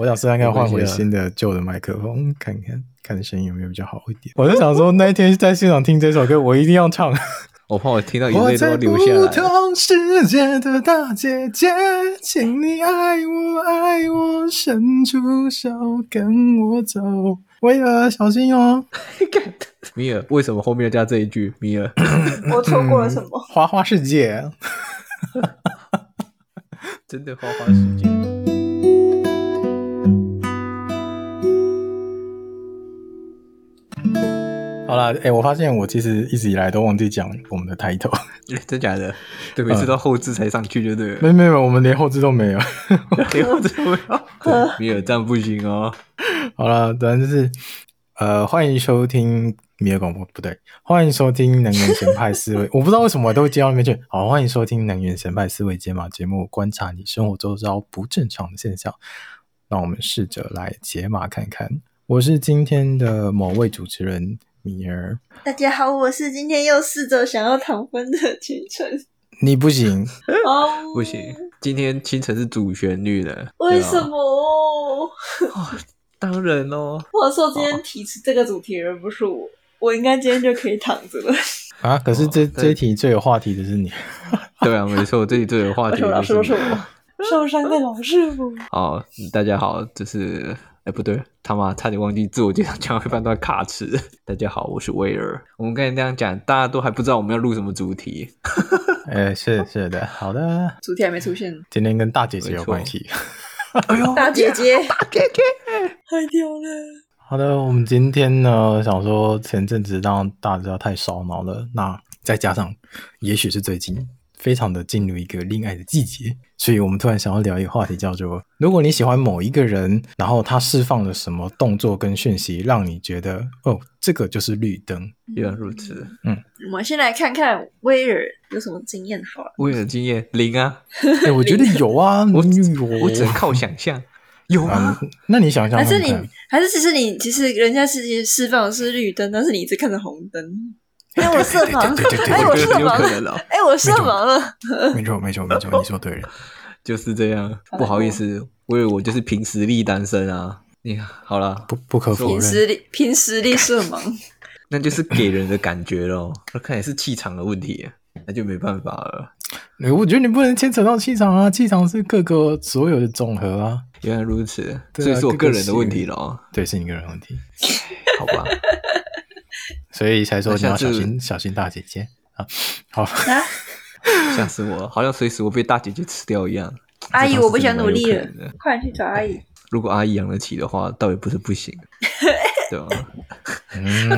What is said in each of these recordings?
我想试看看换回新的旧的麦克风，看看 看声音有没有比较好一点。我就想说，那一天在现场听这首歌，我一定要唱。我怕我听到眼泪都要流下来。我在不同世界的大姐姐，请你爱我爱我，伸出手跟我走。威尔，小心哦！米尔，为什么后面要加这一句？米尔，我错过了什么？花花世界，真的花花世界。好了，哎、欸，我发现我其实一直以来都忘记讲我们的 title，真假的？对，每次到后置才上去就对了。没有没有，我们连后置都没有，连后置都没有。米尔这样不行哦。好了，反正就是呃，欢迎收听米尔广播，不对，欢迎收听能源神派思维。我不知道为什么我都会接到那边去。好，欢迎收听能源神派思维解码节目，观察你生活周遭不正常的现象，让我们试着来解码看看。我是今天的某位主持人。米儿，大家好，我是今天又试着想要躺分的清晨。你不行 哦，不行，今天清晨是主旋律的，为什么？哦，当然哦。我说今天提出这个主题的人不是我，我应该今天就可以躺着了。啊，可是这这一题最有话题的是你。对啊，没错，这题最有话题的是我。受伤的老师傅。哦，大家好，这是。哎，不对，他妈差点忘记自我介绍，讲到一半都卡词。大家好，我是威尔。我们刚才那样讲，大家都还不知道我们要录什么主题。哎，是是的，好的。主题还没出现。今天跟大姐姐有关系。哎呦，大姐姐，大姐姐，太屌了。好的，我们今天呢，想说前阵子让大家太烧脑了，那再加上，也许是最近。非常的进入一个恋爱的季节，所以我们突然想要聊一个话题，叫做：如果你喜欢某一个人，然后他释放了什么动作跟讯息，让你觉得哦，这个就是绿灯。原来如此，嗯，我们先来看看威尔有什么经验好了。威尔经验零啊，哎、欸，我觉得有啊，我有，我只能靠想象，有啊、嗯。那你想想看，还是你，还是其实你，其实人家是释放的是绿灯，但是你一直看着红灯。哎，我色盲！哎，我色盲了！哎，我色盲了！没错，没错，没错，你说对了，就是这样。不好意思，我以为我就是凭实力单身啊。你好了，不不可否认，凭实力，凭实力色盲，那就是给人的感觉喽。那看来是气场的问题，那就没办法了。我觉得你不能牵扯到气场啊，气场是各个所有的总和啊。原来如此，所以是我个人的问题咯。对，是你个人问题。好吧。所以才说你要小心小心大姐姐啊！好，吓死我了，好像随时我被大姐姐吃掉一样。阿姨，我不想努力了，快点去找阿姨。如果阿姨养得起的话，倒也不是不行，对吧？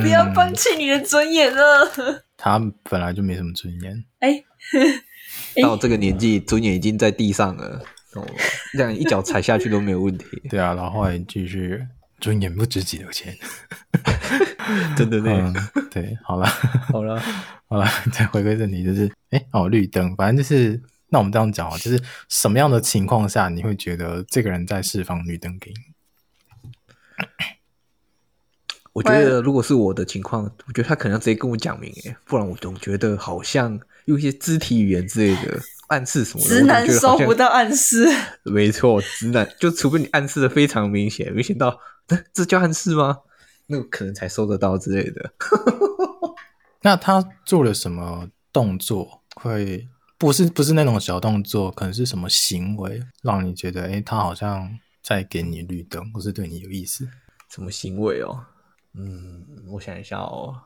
不要放弃你的尊严了。他本来就没什么尊严。哎，到这个年纪，尊严已经在地上了，哦，这样一脚踩下去都没有问题。对啊，然后后来继续。尊严不值几多钱，真的对、嗯，对，好了，好了，好了，再回归正题，就是，哎、欸，哦，绿灯，反正就是，那我们这样讲啊，就是什么样的情况下你会觉得这个人在释放绿灯给你？我觉得如果是我的情况，我觉得他可能要直接跟我讲明，哎，不然我总觉得好像用一些肢体语言之类的。暗示什么？直男收不到暗示。没错，直男就除非你暗示的非常明显，明显到，这叫暗示吗？那可能才收得到之类的。那他做了什么动作？会不是不是那种小动作，可能是什么行为让你觉得，哎，他好像在给你绿灯，或是对你有意思？什么行为哦？嗯，我想一下哦，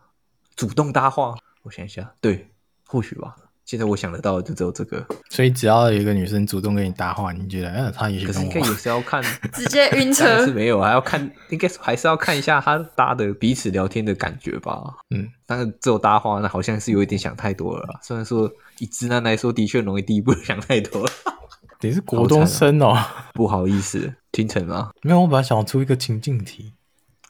主动搭话，我想一下，对，或许吧。现在我想得到的就只有这个，所以只要有一个女生主动跟你搭话，你觉得，嗯，她也许可是应该也是要看，直接晕车是没有，还要看，应该还是要看一下她搭的彼此聊天的感觉吧。嗯，但是只有搭话，那好像是有一点想太多了。虽然说以直男来说，的确容易第一步 想太多了。你是国中生哦，不好意思，听成了没有？我本来想出一个情境题，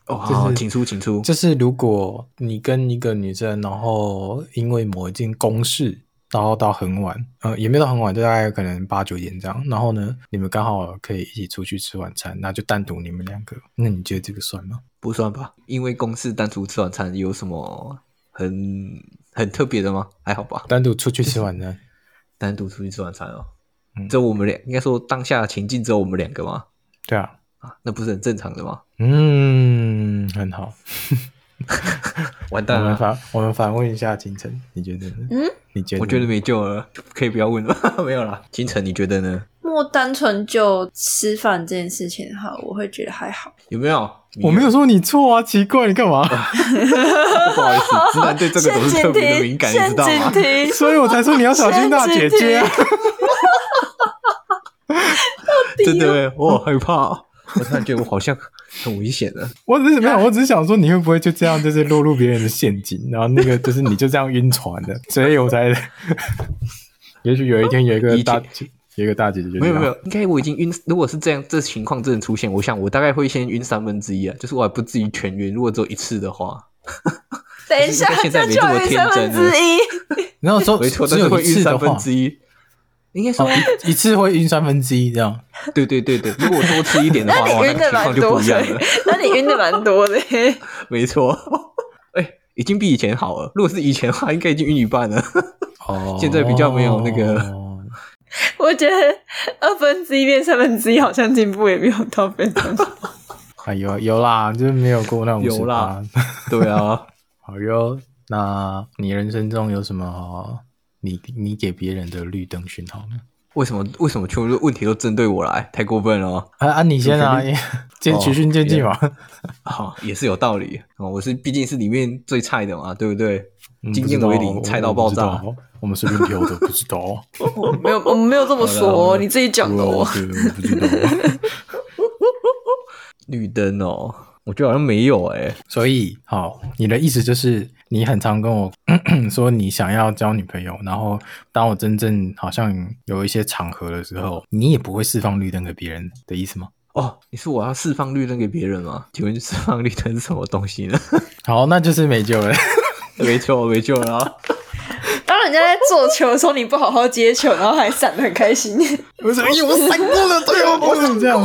哦，好，请出，请出。就是如果你跟一个女生，然后因为某一件公事。然后到很晚，呃，也没有到很晚，就大概可能八九点这样。然后呢，你们刚好可以一起出去吃晚餐，那就单独你们两个。那你觉得这个算吗？不算吧，因为公事单独吃晚餐有什么很很特别的吗？还好吧。单独出去吃晚餐，单独出去吃晚餐哦。嗯，只有我们俩，应该说当下情境只有我们两个吗？对啊。啊，那不是很正常的吗？嗯，很好。完蛋了！我们反我们反问一下金城，你觉得呢？嗯，你觉得？我觉得没救了，可以不要问了。没有啦，金城，你觉得呢？莫单纯就吃饭这件事情哈，我会觉得还好。有没有？我没有说你错啊，奇怪，你干嘛？不好意思，直男对这个都是特别的敏感，你知道吗？所以我才说你要小心大姐姐。真的，我好害怕，我突然觉得我好像。很危险的，我只是没有，我只是想说你会不会就这样，就是落入别人的陷阱，然后那个就是你就这样晕船的，所以我才，也许有一天有一个大姐，有一个大姐姐就没有没有，应该我已经晕。如果是这样，这情况真的出现，我想我大概会先晕三分之一啊，就是我还不至于全晕。如果只有一次的话，等一下，现在没这么天真了。然后说没错，但是会晕三分之一。应该说、哦、一,一次会晕三分之一这样，对对对对。如果多吃一点的话，那你晕的蛮多的。那你晕的蛮多的，没错。哎、欸，已经比以前好了。如果是以前的话，应该已经晕一半了。哦，现在比较没有那个。我觉得二分之一变三分之一，好像进步也没有到非常多。哎有有啦，就是没有过那种有啦。对啊，好哟。那你人生中有什么？你你给别人的绿灯讯号呢？为什么为什么全部问题都针对我来？太过分了！啊啊！你先啊，渐循序渐进嘛。好，也是有道理哦。我是毕竟是里面最菜的嘛，对不对？经验为零，菜到爆炸。我们随便挑的，不知道。没有，我们没有这么说，你自己讲的。我不知道。绿灯哦。我觉得好像没有哎、欸，所以好，你的意思就是你很常跟我 说你想要交女朋友，然后当我真正好像有一些场合的时候，你也不会释放绿灯给别人的意思吗？哦，你说我要释放绿灯给别人吗？请问释放绿灯是什么东西呢？好，那就是没救了，没救，没救了、啊。当人家在做球的时候，你不好好接球，然后还闪的很开心。我说，哎呦，我闪过了，对哦，不是这样。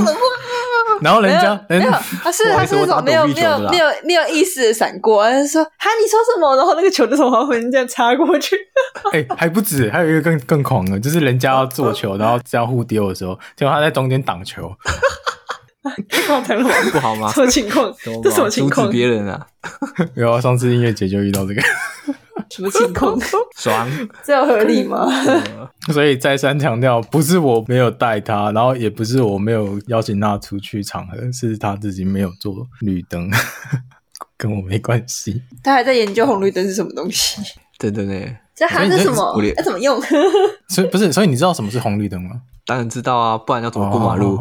然后人家没有，他是他是那种没有没有没有没有意识的闪过，他就说哈，你说什么？然后那个球就从后面这样插过去。哎，还不止，还有一个更更狂的，就是人家要做球，然后这样互丢的时候，结果他在中间挡球。不好吗？什么情况？这什么情况？阻止别人啊？有啊，上次音乐节就遇到这个。什么情况？爽，这样合理吗？所以再三强调，不是我没有带他，然后也不是我没有邀请他出去场合，是他自己没有做绿灯，跟我没关系。他还在研究红绿灯是什么东西？对对对，这还是什么？要怎么用？所以不是，所以你知道什么是红绿灯吗？当然知道啊，不然要怎么过马路？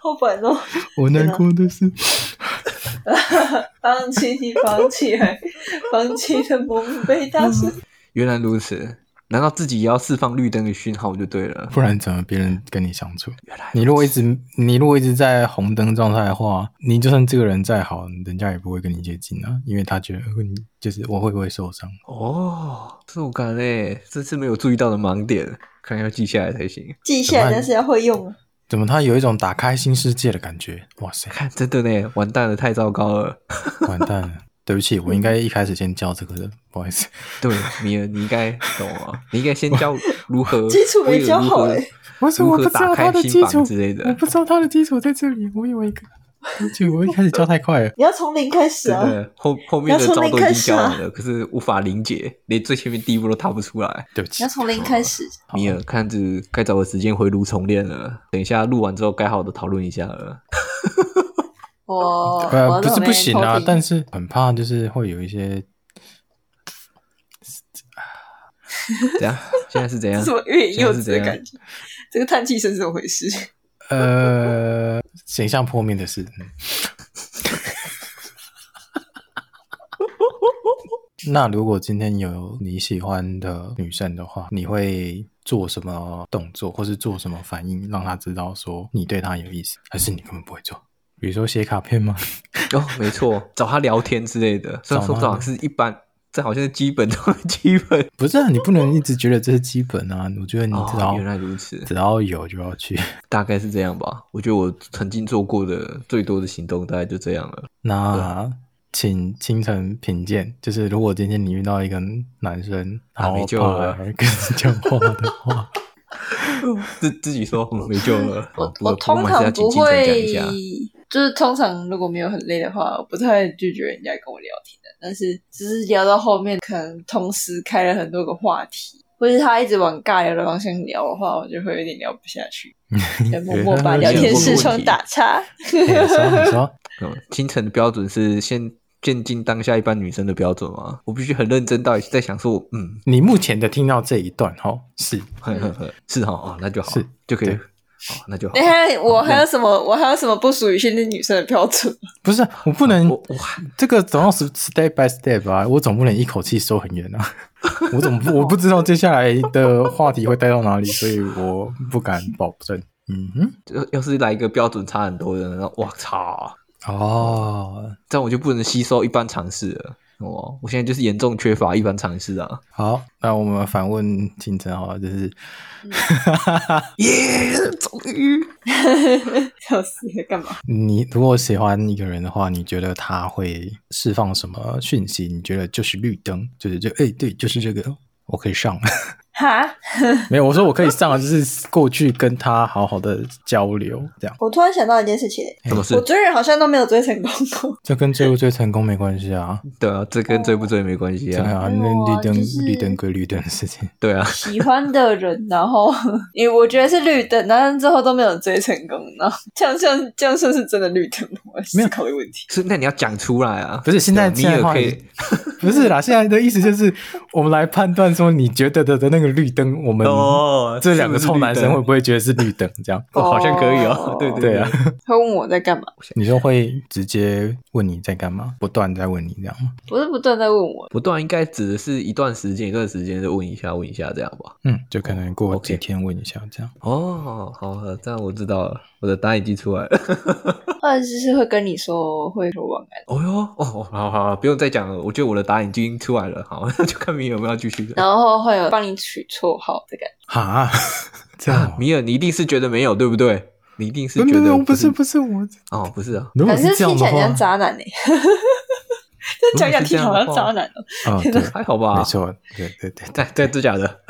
好烦哦！我难过的是。放弃，放弃，放弃的梦被打碎。原来如此，难道自己也要释放绿灯的讯号就对了？不然怎么别人跟你相处？原来你如果一直你如果一直在红灯状态的话，你就算这个人再好，人家也不会跟你接近啊，因为他觉得你就是我会不会受伤？哦，这种感觉，这是没有注意到的盲点，可能要记下来才行。记下来，但是要会用。怎么他有一种打开新世界的感觉？哇塞，看 真的呢，完蛋了，太糟糕了，完蛋了，对不起，我应该一开始先教这个的，不好意思。对，米尔，你应该懂啊，你应该先教如何 基础没教好哎，我说我不知道他的基础之类的，我不知道他的基础在这里，我以为。就我一开始教太快了，你要从零开始啊！对，后后面的招都已经教完了，可是无法理解，连最前面第一步都踏不出来。对不起，你要从零开始。米尔，看着该找个时间回炉重练了。等一下录完之后，该好好的讨论一下了。我呃不是不行啊，但是很怕就是会有一些，怎样？现在是怎样？什么欲言又止的感觉？这个叹气声是怎么回事？呃，形象破灭的事。那如果今天有你喜欢的女生的话，你会做什么动作，或是做什么反应，让她知道说你对她有意思，还是你根本不会做？比如说写卡片吗？哦，没错，找她聊天之类的。虽然说这是一般。这好像是基本中的基本，不是啊？你不能一直觉得这是基本啊！我觉得你知道，哦，原来如此，只要有就要去，大概是这样吧。我觉得我曾经做过的最多的行动大概就这样了。那请清晨品鉴，就是如果今天你遇到一个男生，还没救了，跟你讲话的话，自自己说没救了。我我通常不会，就是通常如果没有很累的话，我不太拒绝人家跟我聊天的。但是只是聊到后面，可能同时开了很多个话题，或是他一直往尬聊的方向聊的话，我就会有点聊不下去，默默把聊天视窗打岔。你说，你说，清晨的标准是先。渐进当下一般女生的标准吗？我必须很认真到在想说，嗯，你目前的听到这一段哈，是，呵呵呵是哈，哦，那就好，是就可以，哦，那就好。哎，我还有什么？我还有什么不属于现在女生的标准？不是，我不能，我这个总要是 step by step 啊，我总不能一口气收很远啊，我总不我不知道接下来的话题会带到哪里，所以我不敢保证。嗯哼，要要是来一个标准差很多的，那我操！哦，这样我就不能吸收一般常识了。哦，我现在就是严重缺乏一般常识啊。好，那我们反问清晨好了，就是，耶，终于，笑死了，干嘛？你如果喜欢一个人的话，你觉得他会释放什么讯息？你觉得就是绿灯，就是就哎、欸，对，就是这个，我可以上。哈，没有，我说我可以上，就是过去跟他好好的交流，这样。我突然想到一件事情，什么事？我追人好像都没有追成功过。这跟追不追成功没关系啊。对啊，这跟追不追没关系啊。对啊，那绿灯绿灯归绿灯的事情。对啊，喜欢的人，然后 因为我觉得是绿灯，但是之后都没有追成功，然后这样像这样算是真的绿灯吗？没有考虑问题。是，那你要讲出来啊。不是，现在你也可以。不是啦，现在的意思就是我们来判断说，你觉得的的那个绿灯，我们。哦，这两个臭男生会不会觉得是绿灯？这样哦，好像可以哦。对对对啊，他问我在干嘛？你说会直接问你在干嘛？不断在问你这样吗？不是不断在问我，不断应该指的是一段时间，一段时间就问一下，问一下这样吧。嗯，就可能过几天问一下这样。哦，好，这样我知道了，我的答案已经出来了。或者是会跟你说会说晚安。哦哟，哦，好好，不用再讲了。我觉得我的答案已经出来了。好，就看米尔有没有继续。然后会有帮你取绰号的感觉。哈，这样，米尔，你一定是觉得没有，对不对？你一定是觉得不是，不是我。哦，不是啊。可是听起来像渣男呢。讲讲听好像渣男哦。对，还好吧。没错，对对对对对，真假的。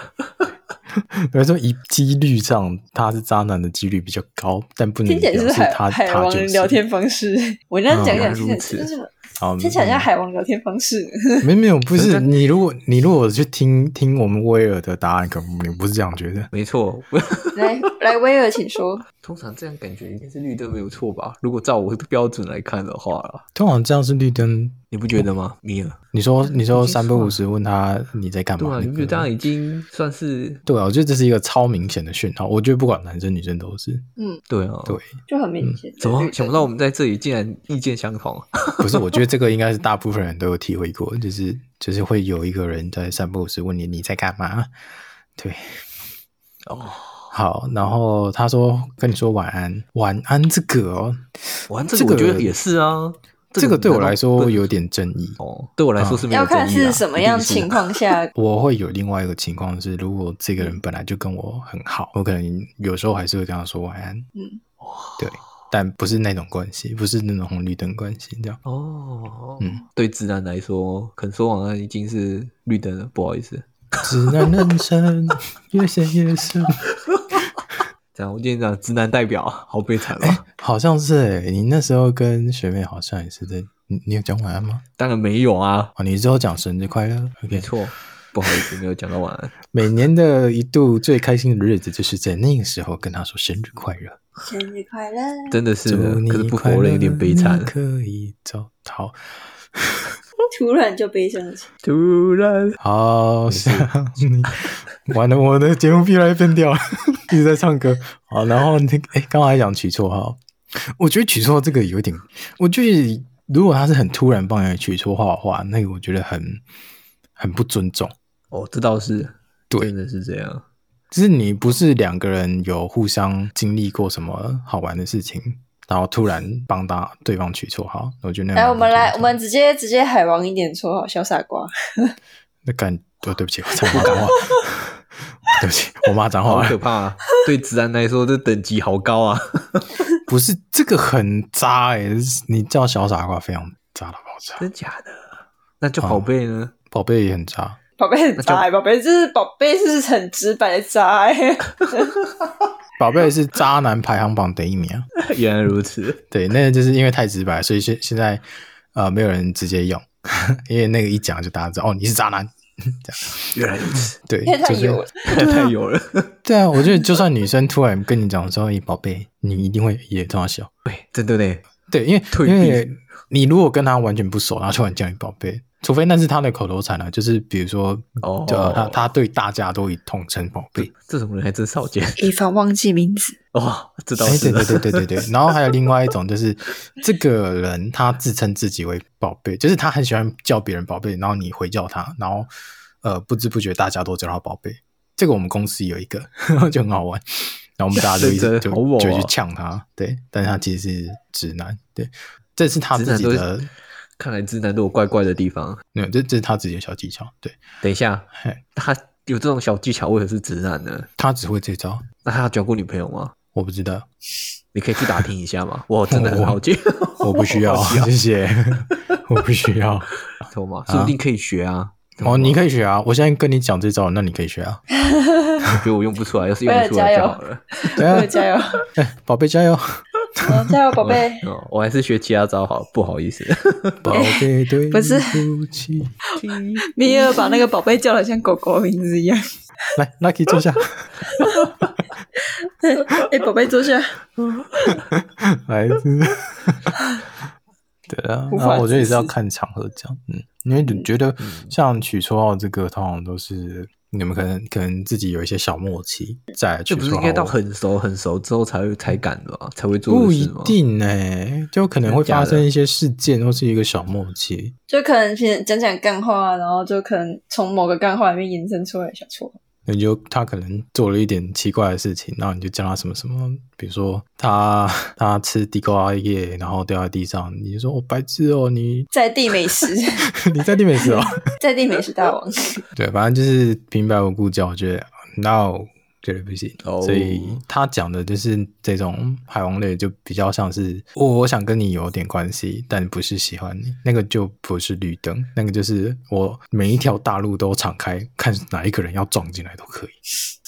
比如说，以几率上，他是渣男的几率比较高，但不能表示他海王聊天方式。我这样讲讲，其实好，听起来像海王聊天方式。没没有，不是你。如果你如果去听听我们威尔的答案，可能你不是这样觉得。没错，来来，威尔，请说。通常这样感觉应该是绿灯没有错吧？如果照我的标准来看的话，通常这样是绿灯，你不觉得吗？米尔，你说你说三百五十问他你在干嘛？对啊，你不觉得这样已经算是？对啊，我觉得这是一个超明显的讯号。我觉得不管男生女生都是。嗯，对啊，对，就很明显。怎么想不到我们在这里竟然意见相同？不是，我觉得这个应该是大部分人都有体会过，就是就是会有一个人在三百五十问你你在干嘛？对，哦。好，然后他说跟你说晚安，晚安这个哦，晚安这个我觉得也是啊，这个对我来说有点争议。哦，对我来说是没有争议，要看是什么样情况下，我会有另外一个情况是，如果这个人本来就跟我很好，我可能有时候还是会跟他说晚安，嗯，对，但不是那种关系，不是那种红绿灯关系，这样。哦，嗯，对直男来说，可能说晚安已经是绿灯了，不好意思，直男人生越陷越深。这样，我今天讲直男代表，好悲惨哦、欸。好像是哎、欸，你那时候跟学妹好像也是在，你你有讲晚安吗？当然没有啊。哦，你之后讲生日快乐，okay、没错，不好意思，没有讲到晚安。每年的一度最开心的日子，就是在那个时候跟他说生日快乐，生日快乐，真的是，可是不活了有点悲惨。可以走，好。突然就悲伤起，突然好想你。完了，我的节目越来越变调了，一直在唱歌。好，然后那个，哎，刚刚还讲取绰号，我觉得取绰号这个有点，我觉得如果他是很突然帮人取绰号的话，那个我觉得很很不尊重。哦，这倒是，对，真的是这样。就是你不是两个人有互相经历过什么好玩的事情。然后突然帮他对方取绰号，我觉得那。来，我们来，我们直接直接海王一点绰号，小傻瓜。那感，对对不起，我讲脏话。对不起，我骂脏话。好可怕啊！对直男来说，这等级好高啊。不是这个很渣哎，你叫小傻瓜非常渣的，好渣。真假的？那叫宝贝呢？宝贝也很渣。宝贝很渣，宝贝就是宝贝是很直白的渣。宝贝是渣男排行榜第一名啊！原来如此，对，那个就是因为太直白，所以现现在呃没有人直接用，因为那个一讲就大家知道哦，你是渣男这样。原来如此，对，太有了，太油了。对啊，我觉得就算女生突然跟你讲说，宝贝，你一定会也这样笑。对，真的嘞。对，因为因为你如果跟他完全不熟，然后突然叫你宝贝。除非那是他的口头禅了，就是比如说，哦，他他对大家都以统称宝贝，这种人还真少见。以防忘记名字哦，知道是。对对对对对对。然后还有另外一种，就是这个人他自称自己为宝贝，就是他很喜欢叫别人宝贝，然后你回叫他，然后呃不知不觉大家都叫他宝贝。这个我们公司有一个 就很好玩，然后我们大家就一直就就去呛他，对，但是他其实是直男，对，这是他自己的。看来直男都有怪怪的地方。没有，这这是他自己的小技巧。对，等一下，他有这种小技巧，为何是直男呢？他只会这招。那他交过女朋友吗？我不知道，你可以去打听一下吗？我 真的很好奇。我不需要，谢谢。我不需要，懂吗？说不定可以学啊。哦，你可以学啊。我现在跟你讲这招，那你可以学啊。我觉得我用不出来，要是用得出来就好了。对啊，加油！哎，宝贝加油！加油，宝贝！我还是学其他招好，不好意思。宝贝，对不起，米尔把那个宝贝叫的像狗狗名字一样。来，Lucky 坐下。哎，宝贝坐下。孩子。对啊，我觉得也是要看场合讲，嗯，因为你觉得像取绰号这个，通常都是。你们可能可能自己有一些小默契，在就不是应该到很熟很熟之后才会才敢的吧？才会做不一定哎，就可能会发生一些事件，或是一个小默契，就可能讲讲干话，然后就可能从某个干话里面延伸出来小错。你就他可能做了一点奇怪的事情，然后你就叫他什么什么，比如说他他吃地瓜叶，然后掉在地上，你就说我白痴哦，你在地美食，你在地美食哦，在地美食大王，对，反正就是平白无故叫，我觉得 no。绝对不行，oh. 所以他讲的就是这种海王类，就比较像是我我想跟你有点关系，但不是喜欢你，那个就不是绿灯，那个就是我每一条大路都敞开，看哪一个人要撞进来都可以。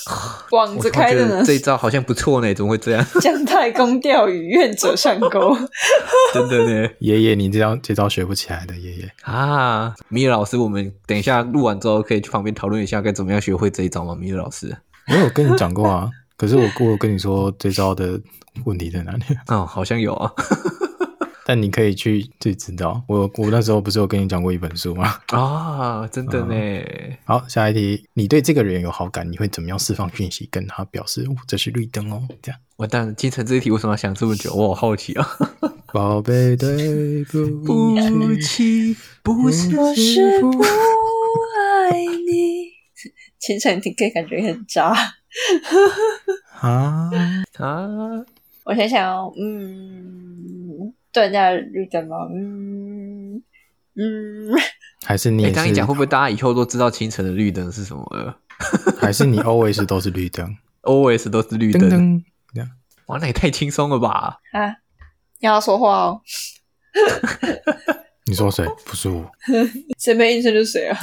网子开的呢？这一招好像不错呢，怎么会这样？姜太公钓鱼，愿者上钩。真的呢，爷爷，你这招这招学不起来的，爷爷啊！米尔老师，我们等一下录完之后可以去旁边讨论一下该怎么样学会这一招吗？米尔老师。我有跟你讲过啊，可是我我有跟你说最糟的问题在哪里？哦，好像有啊，但你可以去自己知道。我我那时候不是有跟你讲过一本书吗？啊，真的呢、嗯。好，下一题，你对这个人有好感，你会怎么样释放讯息跟他表示？哦、这是绿灯哦，这样。完蛋，金城这一题为什么要想这么久？我好好奇啊。宝贝，对不起，不是不。清晨听可以感觉很渣啊啊！我想想哦，嗯，对人家绿灯吗？嗯嗯，还是你？刚一讲会不会大家以后都知道清晨的绿灯是什么了？还是你 always 都是绿灯？always 都是绿灯？灯哇，那也太轻松了吧！啊，你要说话哦。你说谁？不是我。谁没应声就谁啊？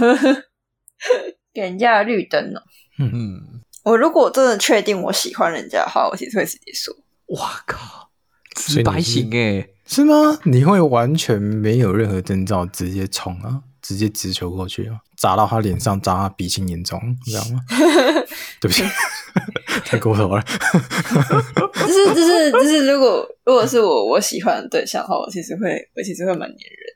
给人家的绿灯哦，嗯嗯，我如果真的确定我喜欢人家的话，我其实会直接说。哇靠，直白型诶，是吗？你会完全没有任何征兆，直接冲啊，直接直球过去啊，砸到他脸上，砸他鼻青眼肿，你知道吗？对不起，太过头了。就是就是就是，如果如果是我我喜欢的对象的话，我其实会我其实会蛮黏人。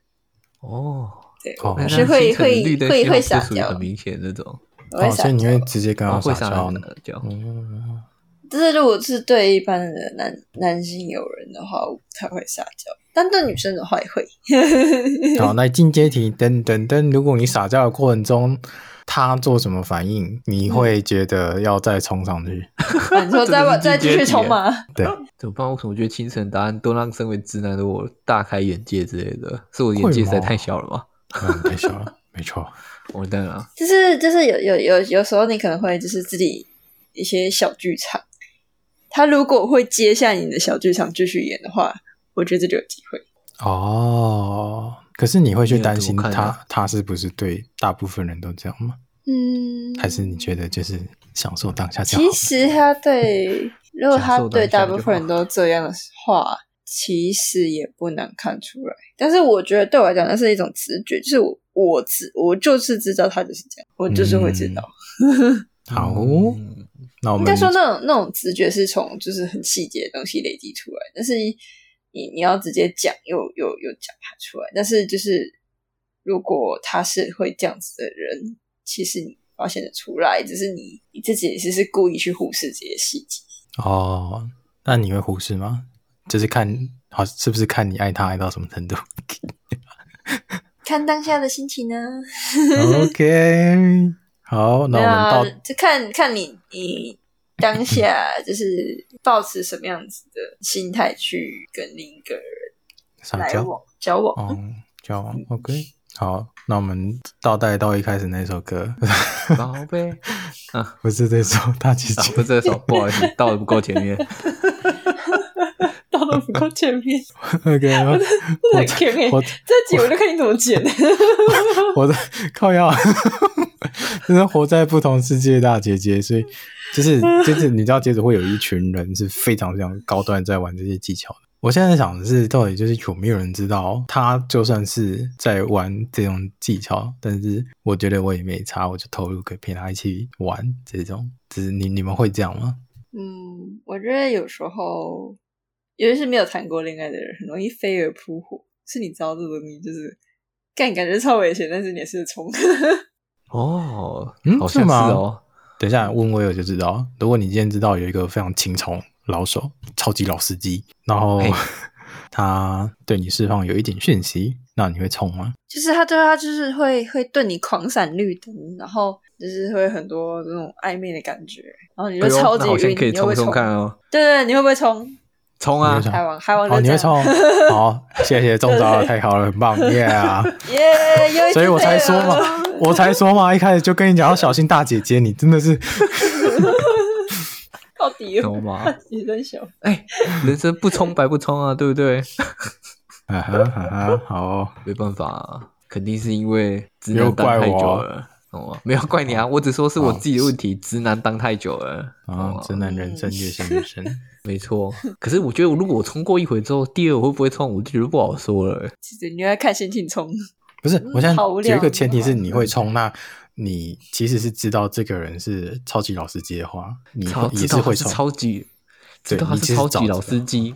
哦。对，我是会会会会撒娇，很明显那种。哦，所以你会直接跟他撒娇呢？嗯，但是如果是对一般的男男性友人的话，我不太会撒娇，但对女生的话也会。好，那进阶题，等等等，如果你撒娇的过程中，他做什么反应，你会觉得要再冲上去？你说 再再继续冲吗？对，怎么办？为什么我觉得清晨答案都让身为直男的我大开眼界之类的？是我眼界实在太小了吗？嗯，太小了，没错，完蛋了。就是就是有有有有时候你可能会就是自己一些小剧场，他如果会接下你的小剧场继续演的话，我觉得这就有机会。哦，可是你会去担心他他是不是对大部分人都这样吗？嗯，还是你觉得就是享受当下就好？其实他对，如果他对大部分人都这样的话，其实也不难看出来。但是我觉得对我来讲，那是一种直觉，就是我我知我就是知道他就是这样，我就是会知道。嗯、好，那我们应该说那种那种直觉是从就是很细节的东西累积出来，但是你你要直接讲又又又讲他出来，但是就是如果他是会这样子的人。其实你发现的出来，只是你你自己其实是故意去忽视这些细节哦。那你会忽视吗？就是看好是不是看你爱他爱到什么程度？看当下的心情呢？OK，好，那我们到就看看你你当下 就是抱持什么样子的心态去跟另一个人来往交往，嗯，交往 OK。好，那我们倒带到一开始那首歌，宝贝，啊，不是这首大姐姐，啊，不是这首，不好意思，倒的不够前面，倒的不够前面，OK，我我很前面，这集我就看你怎么剪，我的靠腰，真的活在不同世界的大姐姐，所以就是就是你知道，接着会有一群人是非常非常高端在玩这些技巧的。我现在想的是，到底就是有没有人知道他就算是在玩这种技巧，但是我觉得我也没差，我就投入，可以陪他一起玩这种。只是你你们会这样吗？嗯，我觉得有时候，尤其是没有谈过恋爱的人，很容易飞蛾扑火。是你知道这种东西就是干，感觉超危险，但是你也是冲。哦，嗯，好像是哦。等一下问威尔就知道。如果你今天知道有一个非常青葱。老手，超级老司机，然后他对你释放有一点讯息，那你会冲吗？就是他对他就是会会对你狂闪绿灯，然后就是会很多这种暧昧的感觉，然后你就超级晕，可以冲冲看哦。对对，你会不会冲？冲啊！海王海王哦，你会冲？好，谢谢中招了，太好了，很棒，耶啊！耶，所以我才说嘛，我才说嘛，一开始就跟你讲要小心大姐姐，你真的是。到底有吗？你真小哎，人生不冲白不冲啊，对不对？哈哈哈哈好，没办法、啊，肯定是因为直男当太久了。哦，没有怪你啊，我只说是我自己的问题，直男当太久了。啊，直男人生越陷越深，没错。可是我觉得，如果我冲过一回之后，第二我会不会冲，我就觉得不好说了。其实你要看心情冲，不是？我现在有一个前提是你会冲那。你其实是知道这个人是超级老司机的话，你也是会冲超级，知道他是超级老司机。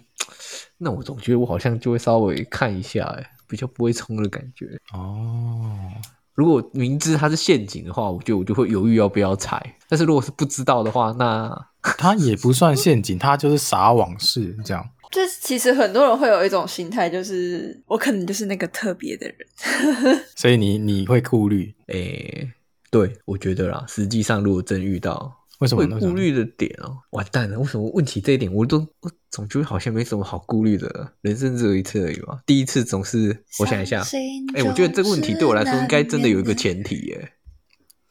那我总觉得我好像就会稍微看一下，哎，比较不会冲的感觉。哦，如果明知它是陷阱的话，我觉得我就会犹豫要不要踩。但是如果是不知道的话，那 它也不算陷阱，它就是撒网式这样。就其实很多人会有一种心态，就是我可能就是那个特别的人，所以你你会顾虑，诶。对，我觉得啦，实际上如果真遇到，为什么会顾虑的点哦？完蛋了，为什么问起这一点，我都我总觉得好像没什么好顾虑的。人生只有一次而已嘛，第一次总是我想一下，哎，我觉得这个问题对我来说应该真的有一个前提耶。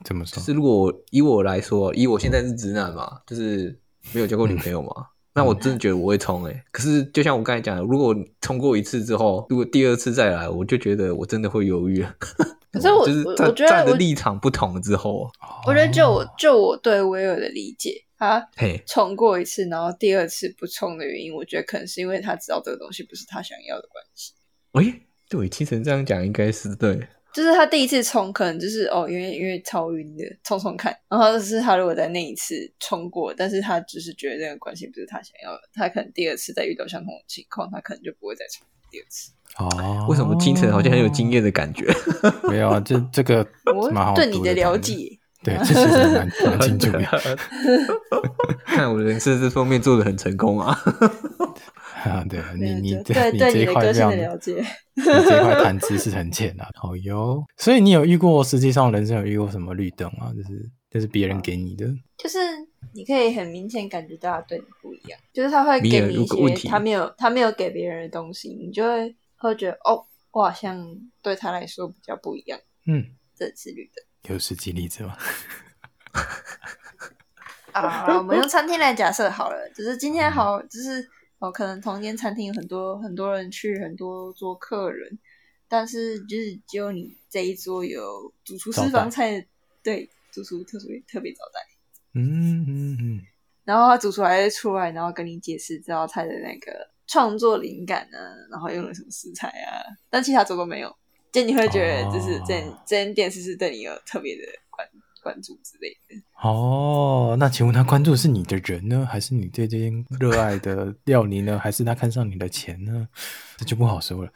怎么说？就是如果以我来说，以我现在是直男嘛，就是没有交过女朋友嘛，嗯、那我真的觉得我会冲哎。可是就像我刚才讲的，如果冲过一次之后，如果第二次再来，我就觉得我真的会犹豫。可是我，就是我觉得站的立场不同之后，我觉得就我就我对威尔的理解，他冲过一次，然后第二次不冲的原因，我觉得可能是因为他知道这个东西不是他想要的关系。喂、欸，对，听成这样讲应该是对，就是他第一次冲，可能就是哦，因为因为超晕的冲冲看，然后就是他如果在那一次冲过，但是他只是觉得这个关系不是他想要的，他可能第二次再遇到相同的情况，他可能就不会再冲哦，为什么听成好像很有经验的感觉？没有啊，这这个蛮好对你的了解，对，这其实蛮蛮清楚的。看我的人生这方面做的很成功啊！啊，对你你对你这一块这样了解，你这一块谈资是很浅啊。好哟，所以你有遇过，实际上人生有遇过什么绿灯啊？就是就是别人给你的，就是你可以很明显感觉到他对你不一样，就是他会给你一些他没有他没有给别人的东西，你就会。会觉得哦，我好像对他来说比较不一样。嗯，这次绿灯有实际例子吗？啊，我们用餐厅来假设好了，只是今天好，就是哦，可能同一间餐厅有很多很多人去，很多桌客人，但是就是只有你这一桌有主厨私房菜，对，煮出特殊特别招待。嗯嗯嗯。然后他煮出来出来，然后跟你解释这道菜的那个创作灵感啊，然后用了什么食材啊，但其他做都没有，就你会觉得就是这这间店是不是对你有特别的关关注之类的。哦，那请问他关注的是你的人呢，还是你对这间热爱的料理呢，还是他看上你的钱呢？这就不好说了。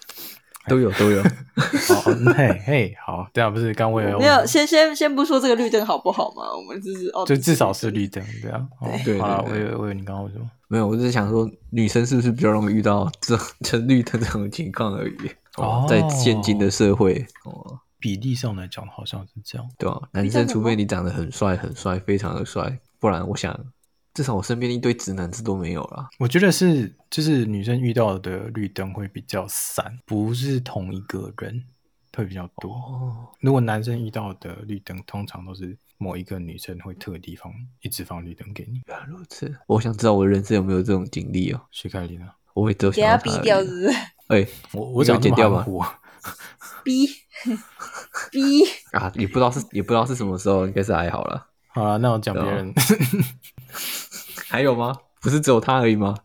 都有都有，好，嘿嘿，好，对啊不是刚为了没有，先先先不说这个绿灯好不好嘛，我们就是哦，就至少是绿灯，对啊，对，好了，我以为我以为你刚刚为什么？没有，我只是想说，女生是不是比较容易遇到这这绿灯这种情况而已？哦，在现今的社会，哦，比例上来讲好像是这样，对啊，男生除非你长得很帅很帅，非常的帅，不然我想。至少我身边一堆直男子都没有啦。我觉得是，就是女生遇到的绿灯会比较散，不是同一个人会比较多。哦，如果男生遇到的绿灯，通常都是某一个女生会特地放，一直放绿灯给你。原来如此，我想知道我的人生有没有这种经历哦。徐凯琳呢？我会都想要逼掉是不是？哎，我我想剪掉吗？逼 逼啊！也不知道是也不知道是什么时候，应该是还好了。好了，那我讲别人。还有吗？不是只有他而已吗？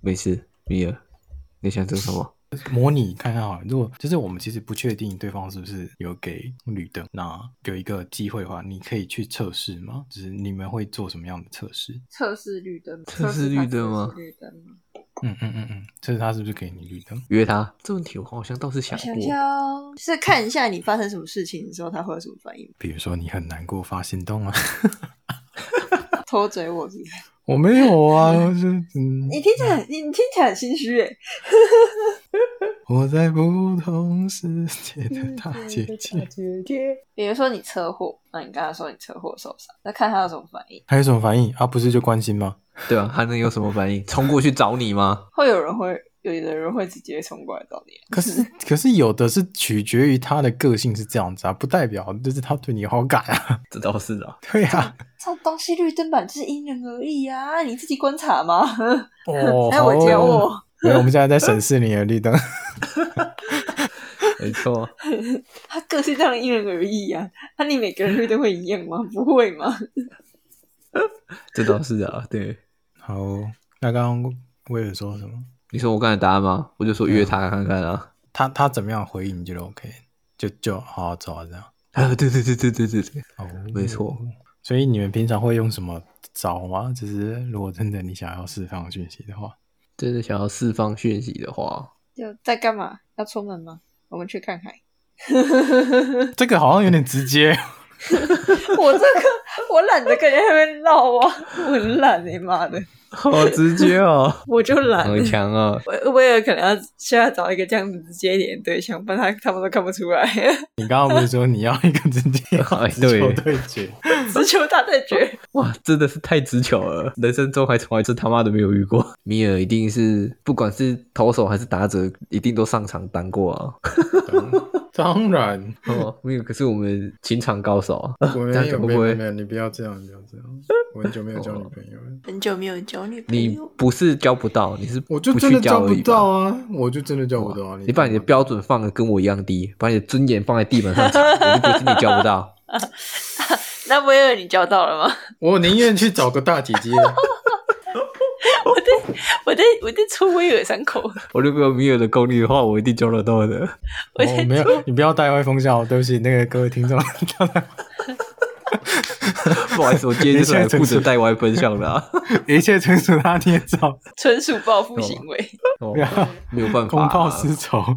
没事，米尔，你想做什么？模拟看看好了。如果就是我们其实不确定对方是不是有给绿灯，那有一个机会的话，你可以去测试吗？就是你们会做什么样的测试？测试绿灯？测试绿灯吗？绿灯吗？嗯嗯嗯嗯，测试他是不是给你绿灯？约他？这问题我好像倒是想过，想想就是看一下你发生什么事情的时候，他会有什么反应。比如说你很难过发心动啊。偷嘴我是不是？我没有啊，是嗯。你听起来，你听起来很心虚哎。我在不同世界的大姐姐。比如说你车祸，那你刚才说你车祸受伤，那看他有什么反应？还有什么反应？啊，不是就关心吗？对啊，还能有什么反应？冲过去找你吗？会有人会。有的人会直接冲过来找你，可是 可是有的是取决于他的个性是这样子啊，不代表就是他对你有好感啊。这倒是啊，对啊，这东西绿灯版就是因人而异啊，你自己观察嘛？哦，来我教我。没有，我们现在在审视你的绿灯。没错，他个性这样因人而异啊，那你每个人绿灯会一样吗？不会吗？这倒是啊，对。好，那刚刚威尔说什么？你说我刚才答案吗？我就说约他看看啊，他他怎么样回应你觉得 OK，就就好好走啊这样。啊，对对对对对对对，哦，没错。所以你们平常会用什么招吗？就是如果真的你想要释放讯息的话，真的想要释放讯息的话，就在干嘛？要出门吗？我们去看看。这个好像有点直接。我这个我懒得跟人那边闹啊，我很懒你、欸、妈的。好直接哦，我就懒，很强哦。我我也可能要现在找一个这样子直接一点的对象，不然他他们都看不出来。你刚刚不是说你要一个直接直球对决，直球大对决？哇，真的是太直球了，人生中还从来是他妈的没有遇过。米尔一定是不管是投手还是打者，一定都上场当过啊。当然哦，没有，可是我们情场高手啊。我没有，没有，没有，你不要这样，不要这样。我很久没有交女朋友了，很久没有交女朋友。你不是交不到，你是我就真的交不到啊！我就真的交不到啊！你把你的标准放的跟我一样低，把你的尊严放在地板上，我就觉得你交不到。那威尔，你交到了吗？我宁愿去找个大姐姐。我在我在我在抽威尔伤口。我如果有米尔的功力的话，我一定救得到的。我没有，你不要带歪风向，对不起，那个各位听众。不好意思，我今天就是来负责带歪分享的，啊，一切纯属他捏造，纯属报复行为，哦哦，没有办法，公报私仇。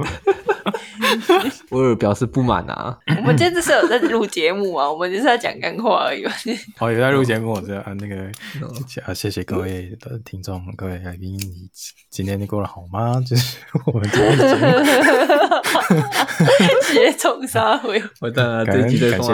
威尔表示不满啊！我们今天这是有在录节目啊，我们就是在讲干话而已。哦，有在录节目，我知道啊。那个啊，谢谢各位的听众，各位来宾，你今天你过得好吗？就是我们今天的节目，谢谢冲沙回，我当然感谢感谢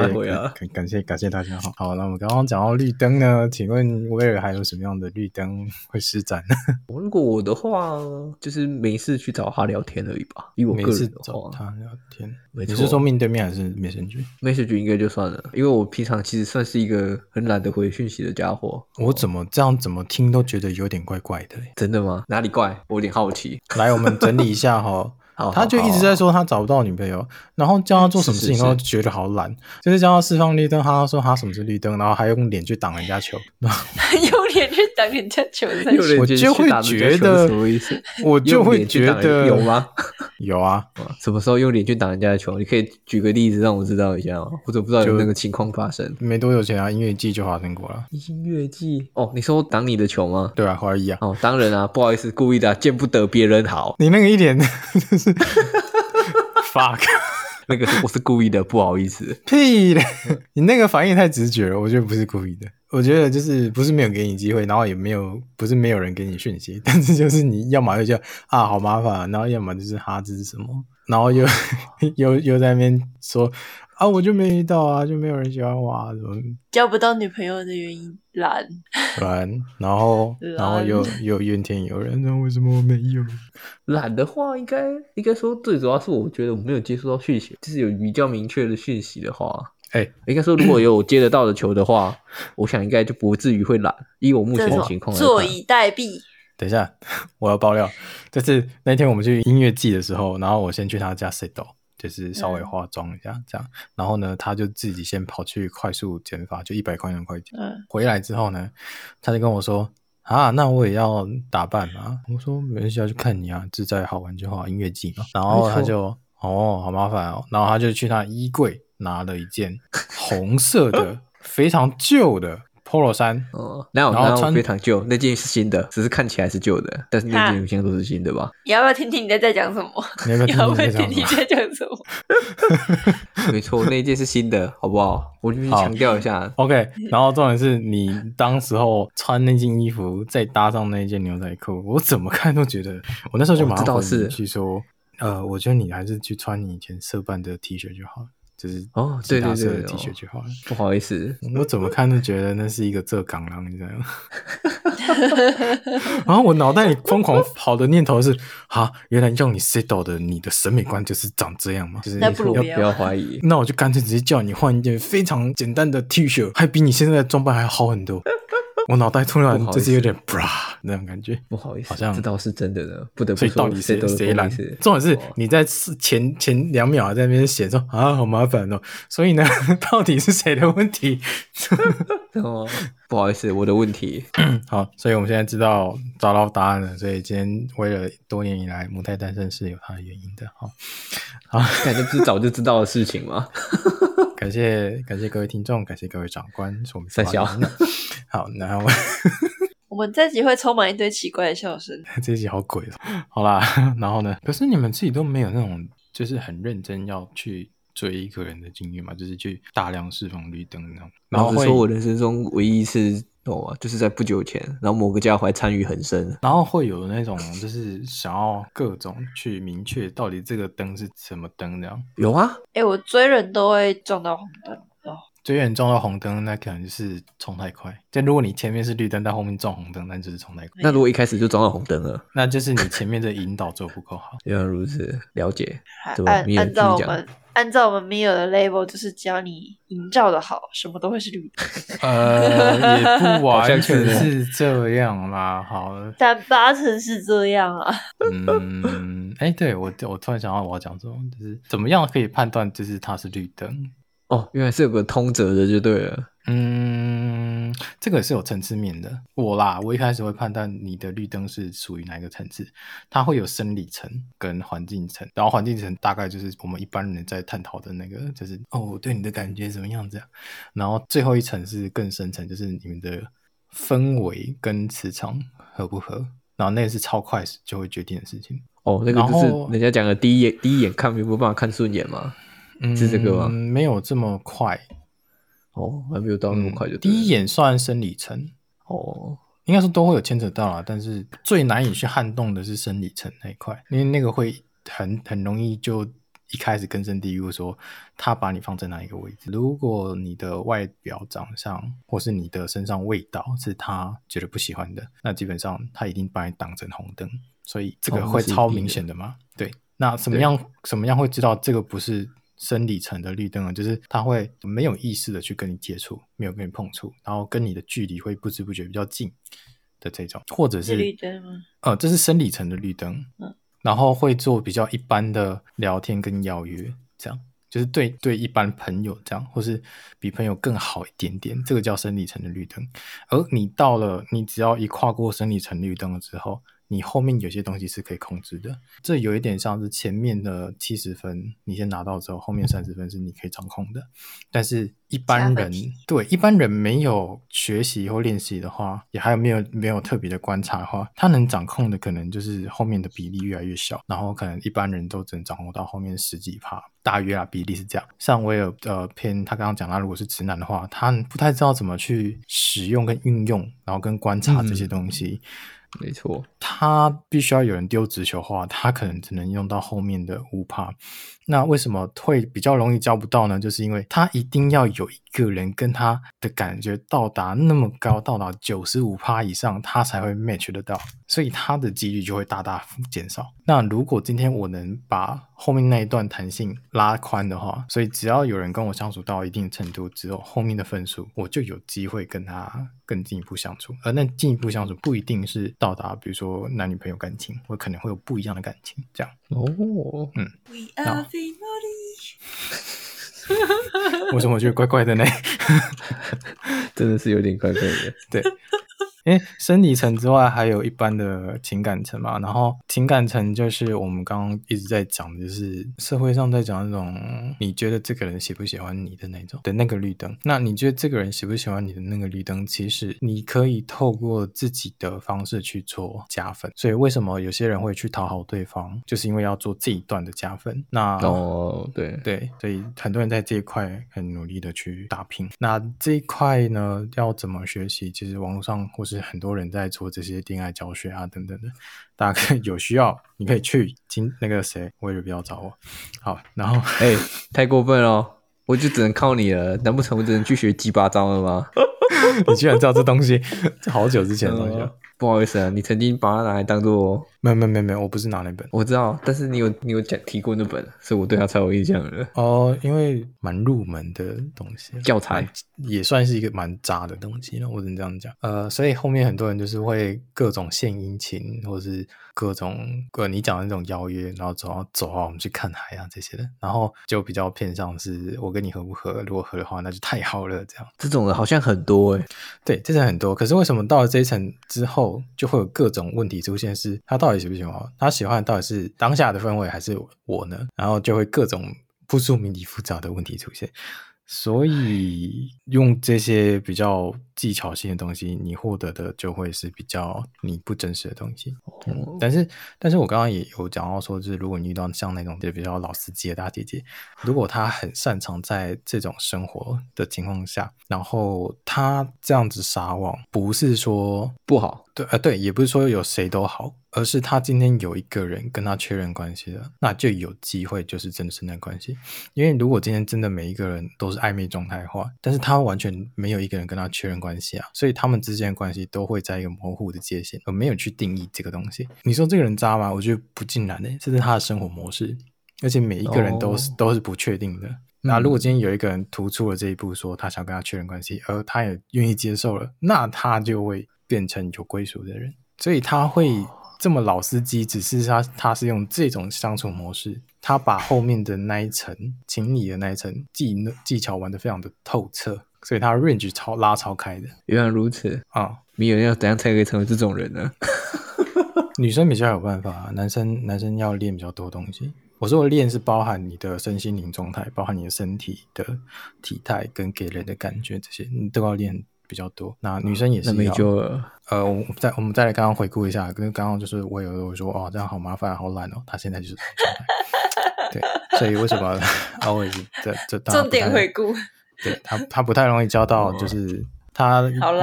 感谢感谢大家好。好，那我们刚刚讲到绿灯呢，请问威尔还有什么样的绿灯会施展呢？如果我的话，就是没事去找他聊天而已吧。以我个人的话。他聊天，你是说面对面还是 Message？Message 应该就算了，因为我平常其实算是一个很懒得回讯息的家伙。我怎么这样怎么听都觉得有点怪怪的，真的吗？哪里怪？我有点好奇。来，我们整理一下哈。好他就一直在说他找不到女朋友，然后叫他做什么事情都觉得好懒，就是叫他释放绿灯，他说他什么是绿灯，然后还用脸去挡人家球，用脸去挡人家球，我就会觉得，我就会觉得有吗？有啊，什么时候用脸去挡人家的球？你可以举个例子让我知道一下吗？或者不知道有那个情况发生？没多久前啊，音乐季就发生过了。音乐季哦，你说挡你的球吗？对啊，怀疑啊。哦，当然啊，不好意思，故意的，见不得别人好。你那个一脸就 是 fuck，那个我是故意的，不好意思。屁的！你那个反应太直觉了，我觉得不是故意的。我觉得就是不是没有给你机会，然后也没有不是没有人给你讯息，但是就是你要么就叫啊好麻烦，然后要么就是哈这是什么，然后又又又在那边说。啊，我就没遇到啊，就没有人喜欢我啊，怎么交不到女朋友的原因懒懒，然后然后又 又怨天尤人，那为什么我没有？懒的话，应该应该说最主要是我觉得我没有接触到讯息，就是有比较明确的讯息的话，哎、欸，应该说如果有我接得到的球的话，我想应该就不至于会懒，以我目前的情况来坐以待毙。等一下，我要爆料，就是那天我们去音乐季的时候，然后我先去他家 set 就是稍微化妆一下，嗯、这样，然后呢，他就自己先跑去快速减法，就一百块钱块钱。嗯，回来之后呢，他就跟我说：“啊，那我也要打扮啊。”我说：“没关系，要去看你啊，自在好玩就好，音乐季嘛。”然后他就：“哦，好麻烦哦。”然后他就去他衣柜拿了一件红色的、非常旧的。Polo 衫哦，然后然后穿非常旧，那件是新的，只是看起来是旧的，但是那件现在都是新的吧？你要不要听听你在在讲什么？你要不要听听你在 讲什么？没错，那件是新的，好不好？我就是强调一下。OK，然后重点是你当时候穿那件衣服，再搭上那件牛仔裤，我怎么看都觉得，我那时候就马上回你去说，呃，我觉得你还是去穿你以前色办的 T 恤就好了。就是哦，对对对，T 恤就好了。不好意思，我怎么看都觉得那是一个浙港郎，你知道吗？然后我脑袋里疯狂跑的念头是：啊，原来用你 set 的你的审美观就是长这样吗？就是要不如不要怀疑。那我就干脆直接叫你换一件非常简单的 T 恤，还比你现在的装扮还好很多。我脑袋突然就是有点 bra 那种感觉，不好意思，好像这倒是真的呢，不得不说，所以到底谁谁懒？重点是你在前前两秒在那边写说啊，好麻烦哦。所以呢，到底是谁的问题？哦，不好意思，我的问题。好，所以我们现在知道找到答案了。所以今天为了多年以来母胎单身是有它的原因的。好，好，感觉不是早就知道的事情吗？感谢感谢各位听众，感谢各位长官，是我们三笑。好，然后 我们这集会充满一堆奇怪的笑声。这集好鬼哦。好啦，然后呢？可是你们自己都没有那种，就是很认真要去追一个人的经验嘛？就是去大量释放绿灯那种。然后是说我人生中唯一一次。就是在不久前，然后某个家伙还参与很深，然后会有那种就是想要各种去明确到底这个灯是什么灯这样。有啊，哎、欸，我追人都会撞到红灯哦。追人撞到红灯，那可能就是冲太快。但如果你前面是绿灯，但后面撞红灯，那就是冲太快。那如果一开始就撞到红灯了，那就是你前面的引导做不够好。原来如此，了解。按按照我们。按照我们米尔的 label，就是只要你营造的好，什么都会是绿灯。呃，也不 完全是这样啦。好，但八成是这样啊。嗯，哎、欸，对我，我突然想到我要讲什么，就是怎么样可以判断，就是它是绿灯？哦，原来是有个通则的，就对了。嗯，这个是有层次面的。我啦，我一开始会判断你的绿灯是属于哪一个层次，它会有生理层跟环境层，然后环境层大概就是我们一般人在探讨的那个，就是哦，对你的感觉怎么样这样。然后最后一层是更深层，就是你们的氛围跟磁场合不合，然后那个是超快就会决定的事情。哦，那个就是人家讲的第一眼第一眼看没有办法看顺眼吗？嗯，是这个吗？没有这么快。哦，还没有到那么快就、嗯、第一眼算生理层哦，应该说都会有牵扯到啊，但是最难以去撼动的是生理层那一块，因为那个会很很容易就一开始根深蒂固说他把你放在哪一个位置。如果你的外表长相或是你的身上味道是他觉得不喜欢的，那基本上他一定把你挡成红灯，所以这个会超明显的嘛？哦、对，那什么样什么样会知道这个不是？生理层的绿灯啊，就是他会没有意识的去跟你接触，没有跟你碰触，然后跟你的距离会不知不觉比较近的这种，或者是绿灯吗？呃，这是生理层的绿灯。嗯，然后会做比较一般的聊天跟邀约，这样就是对对一般朋友这样，或是比朋友更好一点点，这个叫生理层的绿灯。而你到了，你只要一跨过生理层绿灯了之后。你后面有些东西是可以控制的，这有一点像是前面的七十分，你先拿到之后，后面三十分是你可以掌控的。但是一般人对一般人没有学习或练习的话，也还有没有没有特别的观察的话，他能掌控的可能就是后面的比例越来越小，然后可能一般人都只能掌控到后面十几趴，大约啊比例是这样。像威尔呃偏他刚刚讲他，如果是直男的话，他不太知道怎么去使用跟运用，然后跟观察这些东西。嗯没错，他必须要有人丢直球的话，他可能只能用到后面的五趴。那为什么会比较容易交不到呢？就是因为他一定要有一个人跟他的感觉到达那么高，到达九十五趴以上，他才会 match 得到，所以他的几率就会大大减少。那如果今天我能把后面那一段弹性拉宽的话，所以只要有人跟我相处到一定程度之后，后面的分数我就有机会跟他更进一步相处。而那进一步相处不一定是到达，比如说男女朋友感情，我可能会有不一样的感情，这样。哦，嗯。为什么我觉得怪怪的呢？真的是有点怪怪的。对。因为生理层之外，还有一般的情感层嘛。然后情感层就是我们刚刚一直在讲的，就是社会上在讲那种你觉得这个人喜不喜欢你的那种的那个绿灯。那你觉得这个人喜不喜欢你的那个绿灯，其实你可以透过自己的方式去做加分。所以为什么有些人会去讨好对方，就是因为要做这一段的加分。那哦，对对，所以很多人在这一块很努力的去打拼。那这一块呢，要怎么学习？其实网络上或是很多人在做这些恋爱教学啊，等等的，大家可以有需要，你可以去听那个谁，我也不要找我。好，然后哎、欸，太过分了，我就只能靠你了，难不成我只能去学鸡巴招了吗？你居然知道这东西，这 好久之前的东西。不好意思啊，你曾经把它拿来当做……没有没有没有没有，我不是拿那本，我知道，但是你有你有讲提过那本，所以我对它才有印象的。哦，因为蛮入门的东西，教材也算是一个蛮渣的东西了，我只能这样讲。呃，所以后面很多人就是会各种献殷勤，或是各种呃你讲的那种邀约，然后走啊走啊，我们去看海啊这些的，然后就比较偏向是我跟你合不合，如果合的话，那就太好了，这样。这种的好像很多哎、欸，对，这种很多，可是为什么到了这一层之后？就会有各种问题出现，是他到底喜不喜欢？他喜欢到底是当下的氛围，还是我呢？然后就会各种扑朔迷离、复杂的问题出现。所以用这些比较技巧性的东西，你获得的就会是比较你不真实的东西。嗯，但是，但是我刚刚也有讲到说，就是如果你遇到像那种就比较老司机的大姐姐，如果她很擅长在这种生活的情况下，然后她这样子撒网，不是说不好，对，呃，对，也不是说有谁都好。而是他今天有一个人跟他确认关系了，那就有机会就是真实的关系。因为如果今天真的每一个人都是暧昧状态的话，但是他完全没有一个人跟他确认关系啊，所以他们之间的关系都会在一个模糊的界限，而没有去定义这个东西。你说这个人渣吗？我觉得不尽然的，这是他的生活模式，而且每一个人都是、哦、都是不确定的。那如果今天有一个人突出了这一步，说他想跟他确认关系，而他也愿意接受了，那他就会变成有归属的人，所以他会。这么老司机，只是他他是用这种相处模式，他把后面的那一层情理的那一层技技巧玩得非常的透彻，所以他 range 超拉超开的。原来如此啊！你有要怎样才可以成为这种人呢？女生比较有办法，男生男生要练比较多东西。我说的练是包含你的身心灵状态，包含你的身体的体态跟给人的感觉这些，你都要练。比较多，那女生也是。那没救了。呃，我们再我们再来刚刚回顾一下，跟刚刚就是我有我说哦，这样好麻烦，好懒哦。他现在就是状态。对，所以为什么 always 这这重点回顾？对他他不太容易交到就是。他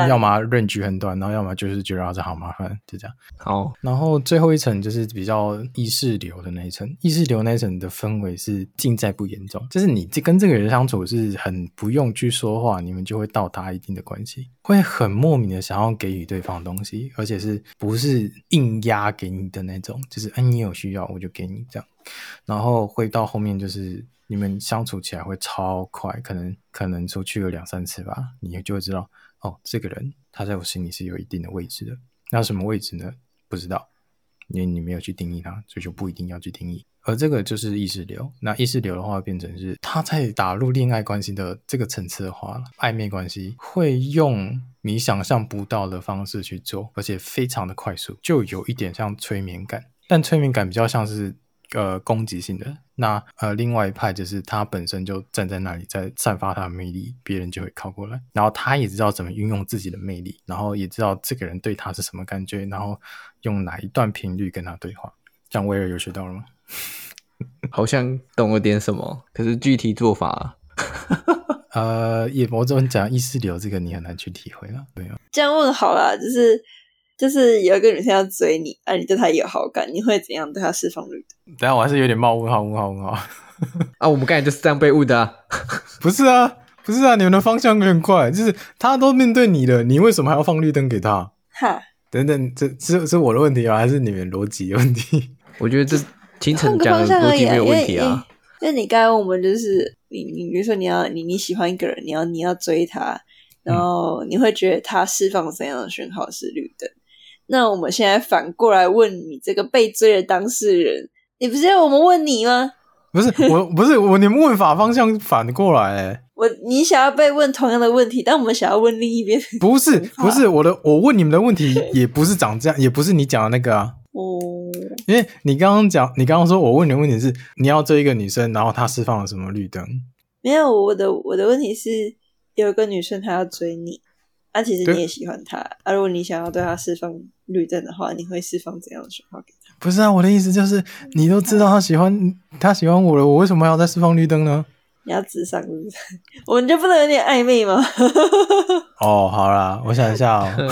要么 range 很短，然后要么就是觉得这好麻烦，就这样。好，然后最后一层就是比较意识流的那一层，意识流那一层的氛围是尽在不言中，就是你这跟这个人相处是很不用去说话，你们就会到达一定的关系，会很莫名的想要给予对方的东西，而且是不是硬压给你的那种，就是哎你有需要我就给你这样，然后会到后面就是你们相处起来会超快，可能可能出去了两三次吧，你就会知道。哦，这个人他在我心里是有一定的位置的。那什么位置呢？不知道。因为你没有去定义它，所以就不一定要去定义。而这个就是意识流。那意识流的话，变成是他在打入恋爱关系的这个层次的话，暧昧关系会用你想象不到的方式去做，而且非常的快速，就有一点像催眠感。但催眠感比较像是呃攻击性的。那呃另外一派就是他本身就站在那里，在散发他的魅力，别人就会靠过来。然后他也知道怎么运用自己的魅力，然后也知道这个人对他是什么感觉，然后用哪一段频率跟他对话。这样威尔有学到了吗？好像懂了点什么，可是具体做法、啊 呃，也我怎么讲意识流这个你很难去体会了，对啊。这样问好了，就是就是有一个女生要追你，啊，你对她有好感，你会怎样对她释放绿灯？等下我还是有点冒问号问号问号 啊！我们刚才就是这样被误的、啊，不是啊，不是啊，你们的方向有点快，就是他都面对你了，你为什么还要放绿灯给他？哈，等等，这是是我的问题啊，还是你们逻辑有问题？我觉得这。清晨讲的逻辑没有问题啊，因为你刚刚我们就是你你比如说你要你你喜欢一个人，你要你要追他，然后你会觉得他释放怎样的讯号是绿灯？那我们现在反过来问你这个被追的当事人，你不是要我们问你吗？不是 我不是我，你们问法方向反过来哎，我你想要被问同样的问题，但我们想要问另一边，不是 不是我的，我问你们的问题 也不是长这样，也不是你讲的那个啊。哦，因为你刚刚讲，你刚刚说我问你的问题是你要追一个女生，然后她释放了什么绿灯？没有，我的我的问题是有一个女生她要追你，啊，其实你也喜欢他，啊，如果你想要对他释放绿灯的话，你会释放怎样的讯号给他？不是啊，我的意思就是你都知道他喜欢他喜欢我了，我为什么还要再释放绿灯呢？你要咨商是不是？我们就不能有点暧昧吗？哦，好啦，我想一下哦。这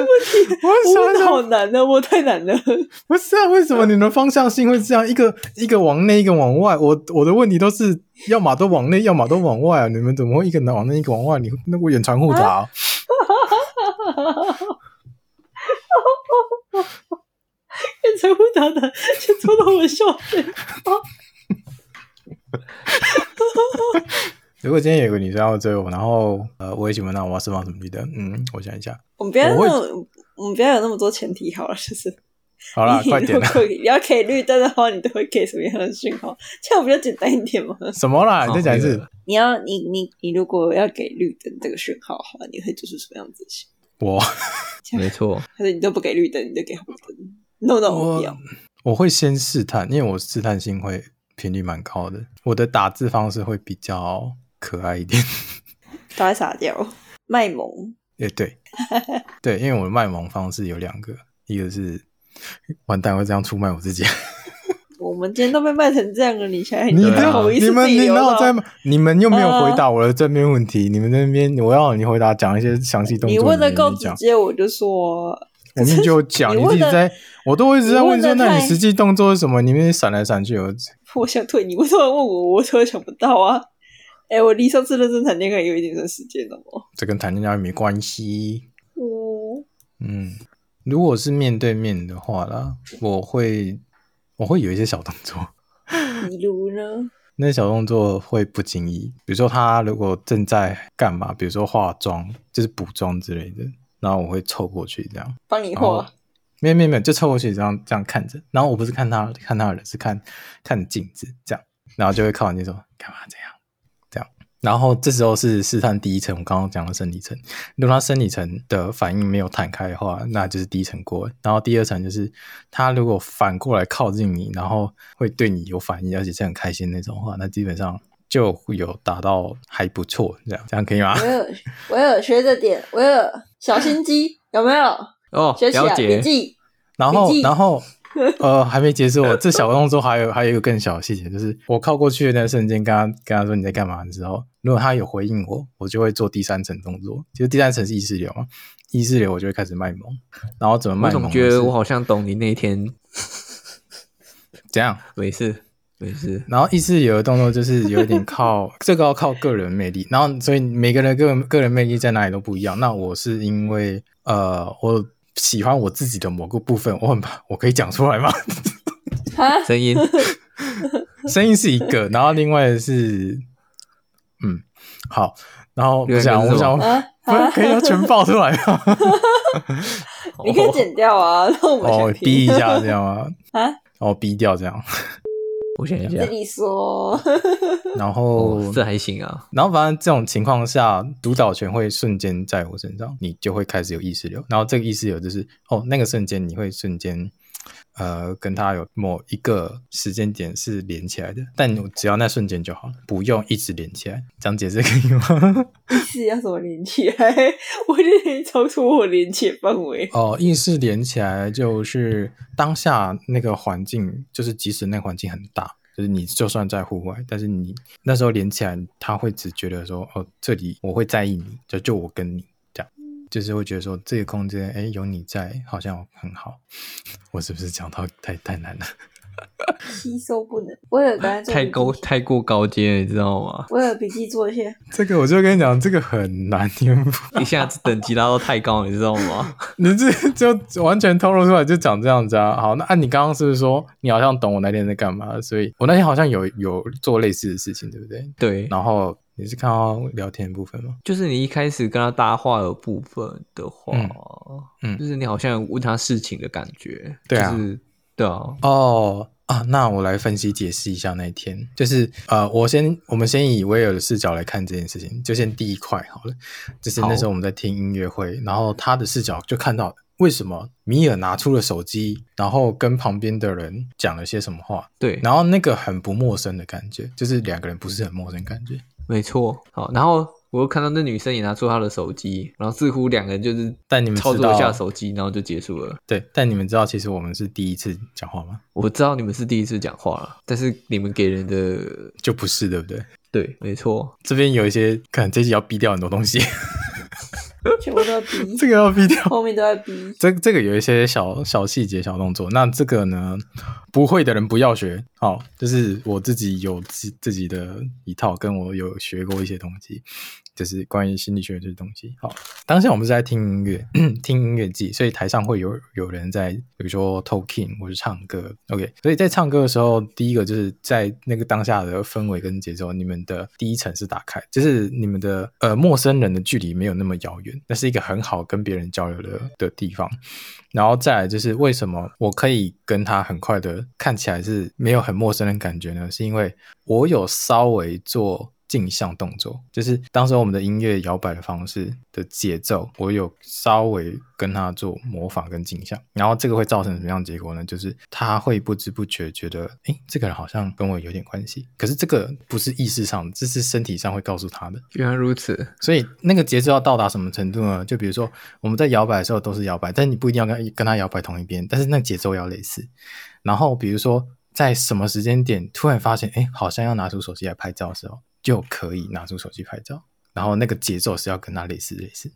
问题，我想想，好难啊，我太难了。不是啊，为什么你们方向性会这样？一个一个往内，一个往外。我我的问题都是要么都往内，要么都往外啊。你们怎么会一个往内，一个往外？你那个远传复杂。远传复杂的，就戳到我笑点。如果今天有个女生要追我，然后呃，我也喜欢她，我要释放什么绿灯？嗯，我想一下。我们不要那么，我们不要有那么多前提好了，就是。好了，快点啦！你要给绿灯的话，你都会给什么样的讯号？这样比较简单一点嘛。什么啦？你再讲一次。你要你你你如果要给绿灯这个讯号的话，你会做出什么样子的？我，没错。还是你都不给绿灯，你就给红灯？No No，我我会先试探，因为我试探性会。频率蛮高的，我的打字方式会比较可爱一点，都在撒娇卖萌。也对，对，因为我的卖萌方式有两个，一个是完蛋会这样出卖我自己。我们今天都被卖成这样了，你现在你不好意思，你们你然后在你们又没有回答我的正面问题，uh, 你们那边我要你回答讲一些详细动作，你问的够直接，我就说。我们就讲，你，你自己在，我都一直在问说，那你实际动作是什么？你们闪来闪去，我 我想退你，为什么问我？我突然想不到啊！哎、欸，我离上次认真谈恋爱有一点点时间了哦。这跟谈恋爱没关系。哦，嗯，如果是面对面的话啦，我会我会有一些小动作。比如呢？那些小动作会不经意，比如说他如果正在干嘛，比如说化妆，就是补妆之类的。然后我会凑过去，这样帮你画。没有没有没有，就凑过去这样这样看着。然后我不是看他看他的人，是看看镜子这样。然后就会靠近说干嘛这样这样。然后这时候是试探第一层，我刚刚讲的生理层。如果他生理层的反应没有弹开的话，那就是第一层过。然后第二层就是他如果反过来靠近你，然后会对你有反应，而且是很开心那种话，那基本上。就有达到还不错，这样这样可以吗？我有我有学着点，我有小心机，有没有？哦，了解。笔记，然后然后呃还没结束，这小动作还有还有一个更小的细节，就是我靠过去的那个瞬间，跟他跟他说你在干嘛的时候，如果他有回应我，我就会做第三层动作。其实第三层是意识流嘛，意识流我就会开始卖萌，然后怎么卖萌？我总觉得我好像懂你那一天 怎样？没事。没事，然后意识流的动作就是有点靠这个要靠个人魅力，然后所以每个人个人个人魅力在哪里都不一样。那我是因为呃，我喜欢我自己的某个部分，我很怕我可以讲出来吗？声音，声音是一个，然后另外的是嗯，好，然后我想我想 不可以要全爆出来吗？你可以剪掉啊，让我们哦，逼一下这样啊，啊，哦，逼掉这样。我想一下，自己说。然后、哦、这还行啊。然后反正这种情况下，主导权会瞬间在我身上，你就会开始有意识流。然后这个意识流就是，哦，那个瞬间你会瞬间。呃，跟他有某一个时间点是连起来的，但只要那瞬间就好了，不用一直连起来。这样解这个以吗？意识要怎么连起来？我觉得超出我连起来 范围。哦，意识连起来就是当下那个环境，就是即使那环境很大，就是你就算在户外，但是你那时候连起来，他会只觉得说，哦，这里我会在意你，就就我跟你。就是会觉得说这个空间，哎，有你在，好像很好。我是不是讲到太太难了？吸收不能，我有刚才太高太过高阶，你知道吗？我有笔记做一些。这个我就跟你讲，这个很难，一下子等级拉到太高，你知道吗？你这就完全透露出来，就讲这样子啊。好，那按你刚刚是不是说你好像懂我那天在干嘛？所以我那天好像有有做类似的事情，对不对？对，然后。你是看到聊天的部分吗？就是你一开始跟他搭话的部分的话，嗯，嗯。就是你好像问他事情的感觉，对啊，就是、对啊，哦啊，那我来分析解释一下那一天，就是呃，我先我们先以威尔的视角来看这件事情，就先第一块好了，就是那时候我们在听音乐会，然后他的视角就看到为什么米尔拿出了手机，然后跟旁边的人讲了些什么话，对，然后那个很不陌生的感觉，就是两个人不是很陌生感觉。没错，好，然后我又看到那女生也拿出她的手机，然后似乎两个人就是但你们操作一下手机，然后就结束了。对，但你们知道其实我们是第一次讲话吗？我知道你们是第一次讲话了，但是你们给人的就不是，对不对？对，没错，这边有一些可能这集要逼掉很多东西。全部都要逼，这个要逼掉，后面都要逼。这这个有一些小小细节、小动作，那这个呢，不会的人不要学。好，就是我自己有自自己的一套，跟我有学过一些东西。就是关于心理学这些东西。好，当下我们是在听音乐，听音乐季，所以台上会有有人在，比如说 talking 或是唱歌。OK，所以在唱歌的时候，第一个就是在那个当下的氛围跟节奏，你们的第一层是打开，就是你们的呃陌生人的距离没有那么遥远，那是一个很好跟别人交流的的地方。然后再来就是为什么我可以跟他很快的看起来是没有很陌生的感觉呢？是因为我有稍微做。镜像动作就是当时我们的音乐摇摆的方式的节奏，我有稍微跟他做模仿跟镜像，然后这个会造成什么样的结果呢？就是他会不知不觉觉得，哎，这个人好像跟我有点关系，可是这个不是意识上，这是身体上会告诉他的。原来如此，所以那个节奏要到达什么程度呢？就比如说我们在摇摆的时候都是摇摆，但你不一定要跟跟他摇摆同一边，但是那个节奏要类似。然后比如说在什么时间点突然发现，哎，好像要拿出手机来拍照的时候。就可以拿出手机拍照，然后那个节奏是要跟他类似类似，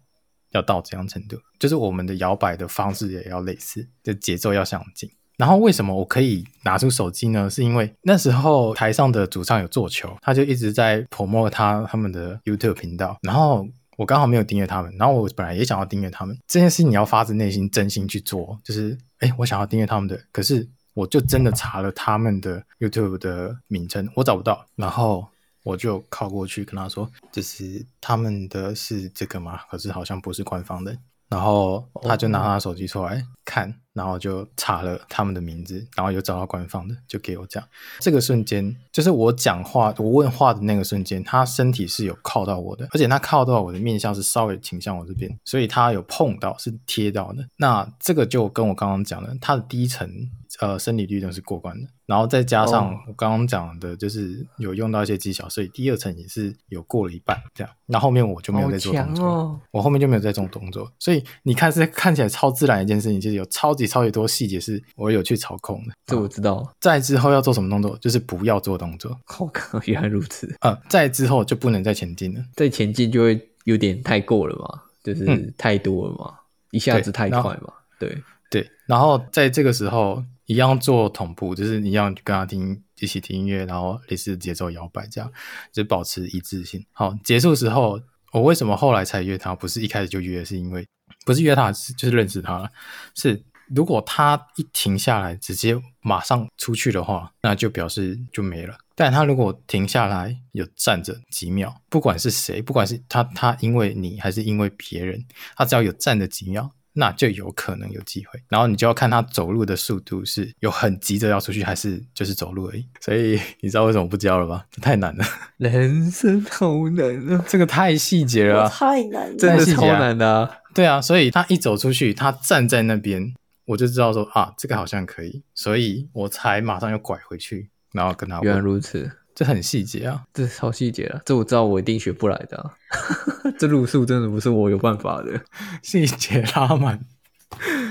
要到这样程度，就是我们的摇摆的方式也要类似，就节奏要相近。然后为什么我可以拿出手机呢？是因为那时候台上的主唱有做球，他就一直在抚摸他他们的 YouTube 频道，然后我刚好没有订阅他们，然后我本来也想要订阅他们。这件事你要发自内心真心去做，就是哎，我想要订阅他们的，可是我就真的查了他们的 YouTube 的名称，我找不到，然后。我就靠过去跟他说：“就是他们的是这个吗？可是好像不是官方的。”然后他就拿他手机出来看，然后就查了他们的名字，然后有找到官方的，就给我讲。这个瞬间，就是我讲话、我问话的那个瞬间，他身体是有靠到我的，而且他靠到我的面相是稍微倾向我这边，所以他有碰到，是贴到的。那这个就跟我刚刚讲的，他的第一层。呃，生理律动是过关的，然后再加上我刚刚讲的，就是有用到一些技巧，所以第二层也是有过了一半这样。那后，后面我就没有再做动作，哦、我后面就没有再做动作。所以你看是看起来超自然的一件事情，其实有超级超级多细节是我有去操控的。这我知道。再之后要做什么动作，就是不要做动作。好看，原来如此。呃，再之后就不能再前进了，再前进就会有点太过了嘛，就是太多了嘛，嗯、一下子太快嘛，对对。然后在这个时候。一样做同步，就是一样跟他听，一起听音乐，然后类似节奏摇摆，这样就保持一致性。好，结束时候，我为什么后来才约他？不是一开始就约，是因为不是约他，是就是认识他了。是如果他一停下来，直接马上出去的话，那就表示就没了。但他如果停下来，有站着几秒，不管是谁，不管是他，他因为你还是因为别人，他只要有站着几秒。那就有可能有机会。然后你就要看他走路的速度是有很急着要出去，还是就是走路而已。所以 你知道为什么不教了吧？这太难了，人生好难啊！这个太细节了，太难了，真的超难的啊。对啊，所以他一走出去，他站在那边，我就知道说啊，这个好像可以，所以我才马上又拐回去，然后跟他问。原来如此。这很细节啊，这超细节啊，这我知道，我一定学不来的啊。这路数真的不是我有办法的，细节拉满。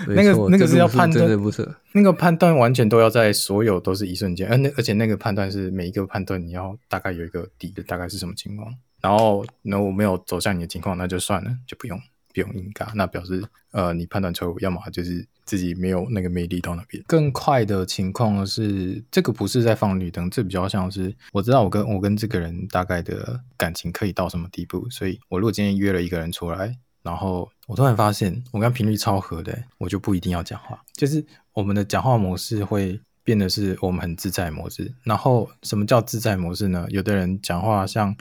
那个那个是要判断，真的不是那个判断完全都要在所有都是一瞬间，而那而且那个判断是每一个判断你要大概有一个底的，大概是什么情况。然后那我没有走向你的情况，那就算了，就不用。不用硬干，那表示呃你判断错误，要么就是自己没有那个魅力到那边。更快的情况是，这个不是在放绿灯，这比较像是我知道我跟我跟这个人大概的感情可以到什么地步，所以我如果今天约了一个人出来，然后我突然发现我跟他频率超合的，我就不一定要讲话，就是我们的讲话模式会变得是我们很自在模式。然后什么叫自在模式呢？有的人讲话像。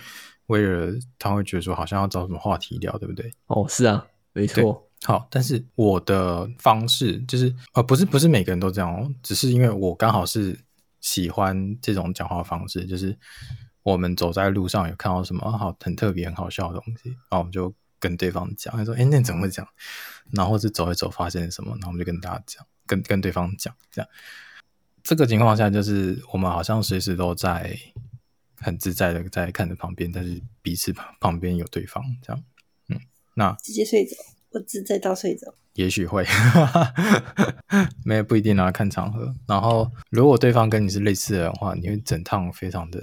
威尔他会觉得说好像要找什么话题聊，对不对？哦，是啊，没错。好，但是我的方式就是呃，不是不是每个人都这样哦，只是因为我刚好是喜欢这种讲话方式，就是我们走在路上有看到什么好很特别很好笑的东西，然后我们就跟对方讲，他说：“哎，那怎么会讲？”然后是走一走发现什么，然后我们就跟大家讲，跟跟对方讲，这样。这个情况下就是我们好像随时都在。很自在的在看着旁边，但是彼此旁旁边有对方，这样，嗯，那直接睡着，我自在到睡着，也许会，没有不一定啊，看场合。然后，如果对方跟你是类似的人的话，你会整趟非常的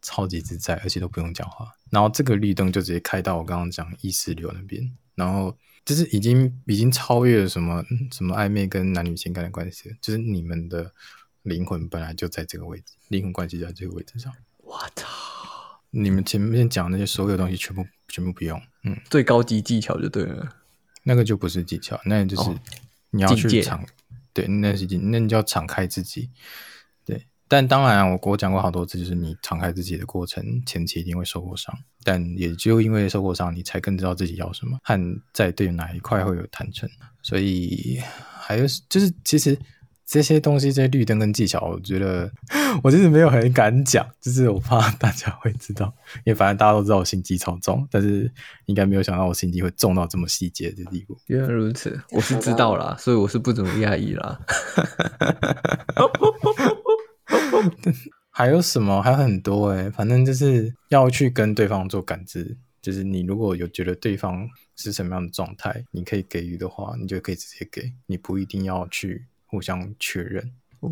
超级自在，而且都不用讲话。然后这个绿灯就直接开到我刚刚讲意识流那边，然后就是已经已经超越了什么什么暧昧跟男女情感的关系，就是你们的灵魂本来就在这个位置，灵魂关系在这个位置上。我操！你们前面讲那些所有东西，全部全部不用。嗯，最高级技巧就对了。那个就不是技巧，那就是你要去敞、哦，对，那是那你就要敞开自己。对，但当然，我我讲过好多次，就是你敞开自己的过程，前期一定会受过伤，但也就因为受过伤，你才更知道自己要什么，和在对哪一块会有坦诚。所以还有就是，其实。这些东西，这些绿灯跟技巧，我觉得 我其实没有很敢讲，就是我怕大家会知道，因为反正大家都知道我心机超重，但是应该没有想到我心机会重到这么细节的地步。原来如此，我是知道啦，所以我是不怎么讶异啦。还有什么？还有很多哎、欸，反正就是要去跟对方做感知，就是你如果有觉得对方是什么样的状态，你可以给予的话，你就可以直接给，你不一定要去。互相确认，哦，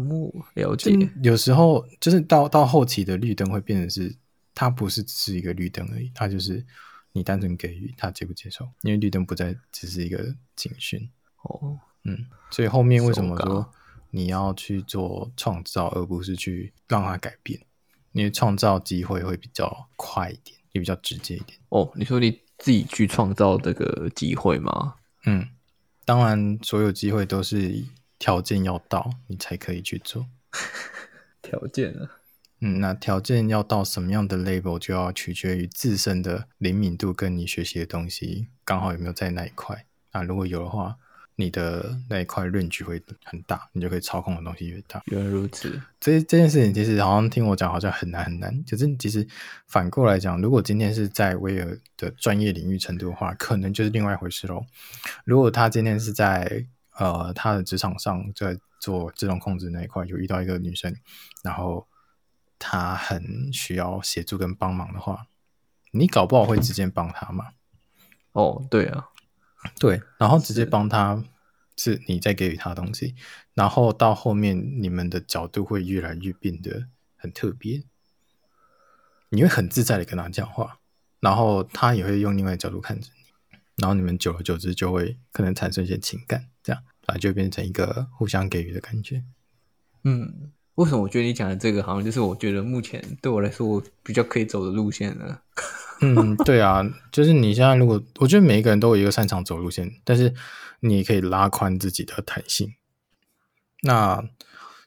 了解。有时候就是到到后期的绿灯会变成是，它不是只是一个绿灯而已，它就是你单纯给予，他接不接受？因为绿灯不再只是一个警讯。哦，嗯，所以后面为什么说你要去做创造，而不是去让它改变？因为创造机会会比较快一点，也比较直接一点。哦，你说你自己去创造这个机会吗？嗯，当然，所有机会都是。条件要到，你才可以去做。条件啊，嗯，那条件要到什么样的 level，就要取决于自身的灵敏度跟你学习的东西刚好有没有在那一块。那如果有的话，你的那一块 range 会很大，你就可以操控的东西越大。原来如此，这这件事情其实好像听我讲，好像很难很难。可是其实反过来讲，如果今天是在威尔的专业领域程度的话，可能就是另外一回事喽。如果他今天是在呃，他的职场上在做自动控制那一块，有遇到一个女生，然后她很需要协助跟帮忙的话，你搞不好会直接帮她嘛？哦，对啊，对，然后直接帮他是你在给予他东西，然后到后面你们的角度会越来越变得很特别，你会很自在的跟他讲话，然后他也会用另外的角度看着你，然后你们久而久之就会可能产生一些情感，这样。啊，就变成一个互相给予的感觉。嗯，为什么我觉得你讲的这个好像就是我觉得目前对我来说我比较可以走的路线呢？嗯，对啊，就是你现在如果我觉得每一个人都有一个擅长走路线，但是你也可以拉宽自己的弹性。那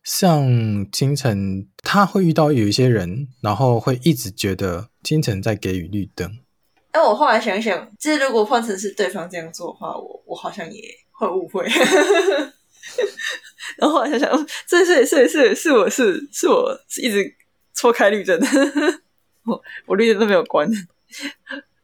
像清晨，他会遇到有一些人，然后会一直觉得清晨在给予绿灯。哎，我后来想想，就是如果换成是对方这样做的话，我我好像也。会误会。然后后来想想，是是是是是我是是我是一直错开绿灯，我我绿灯都没有关。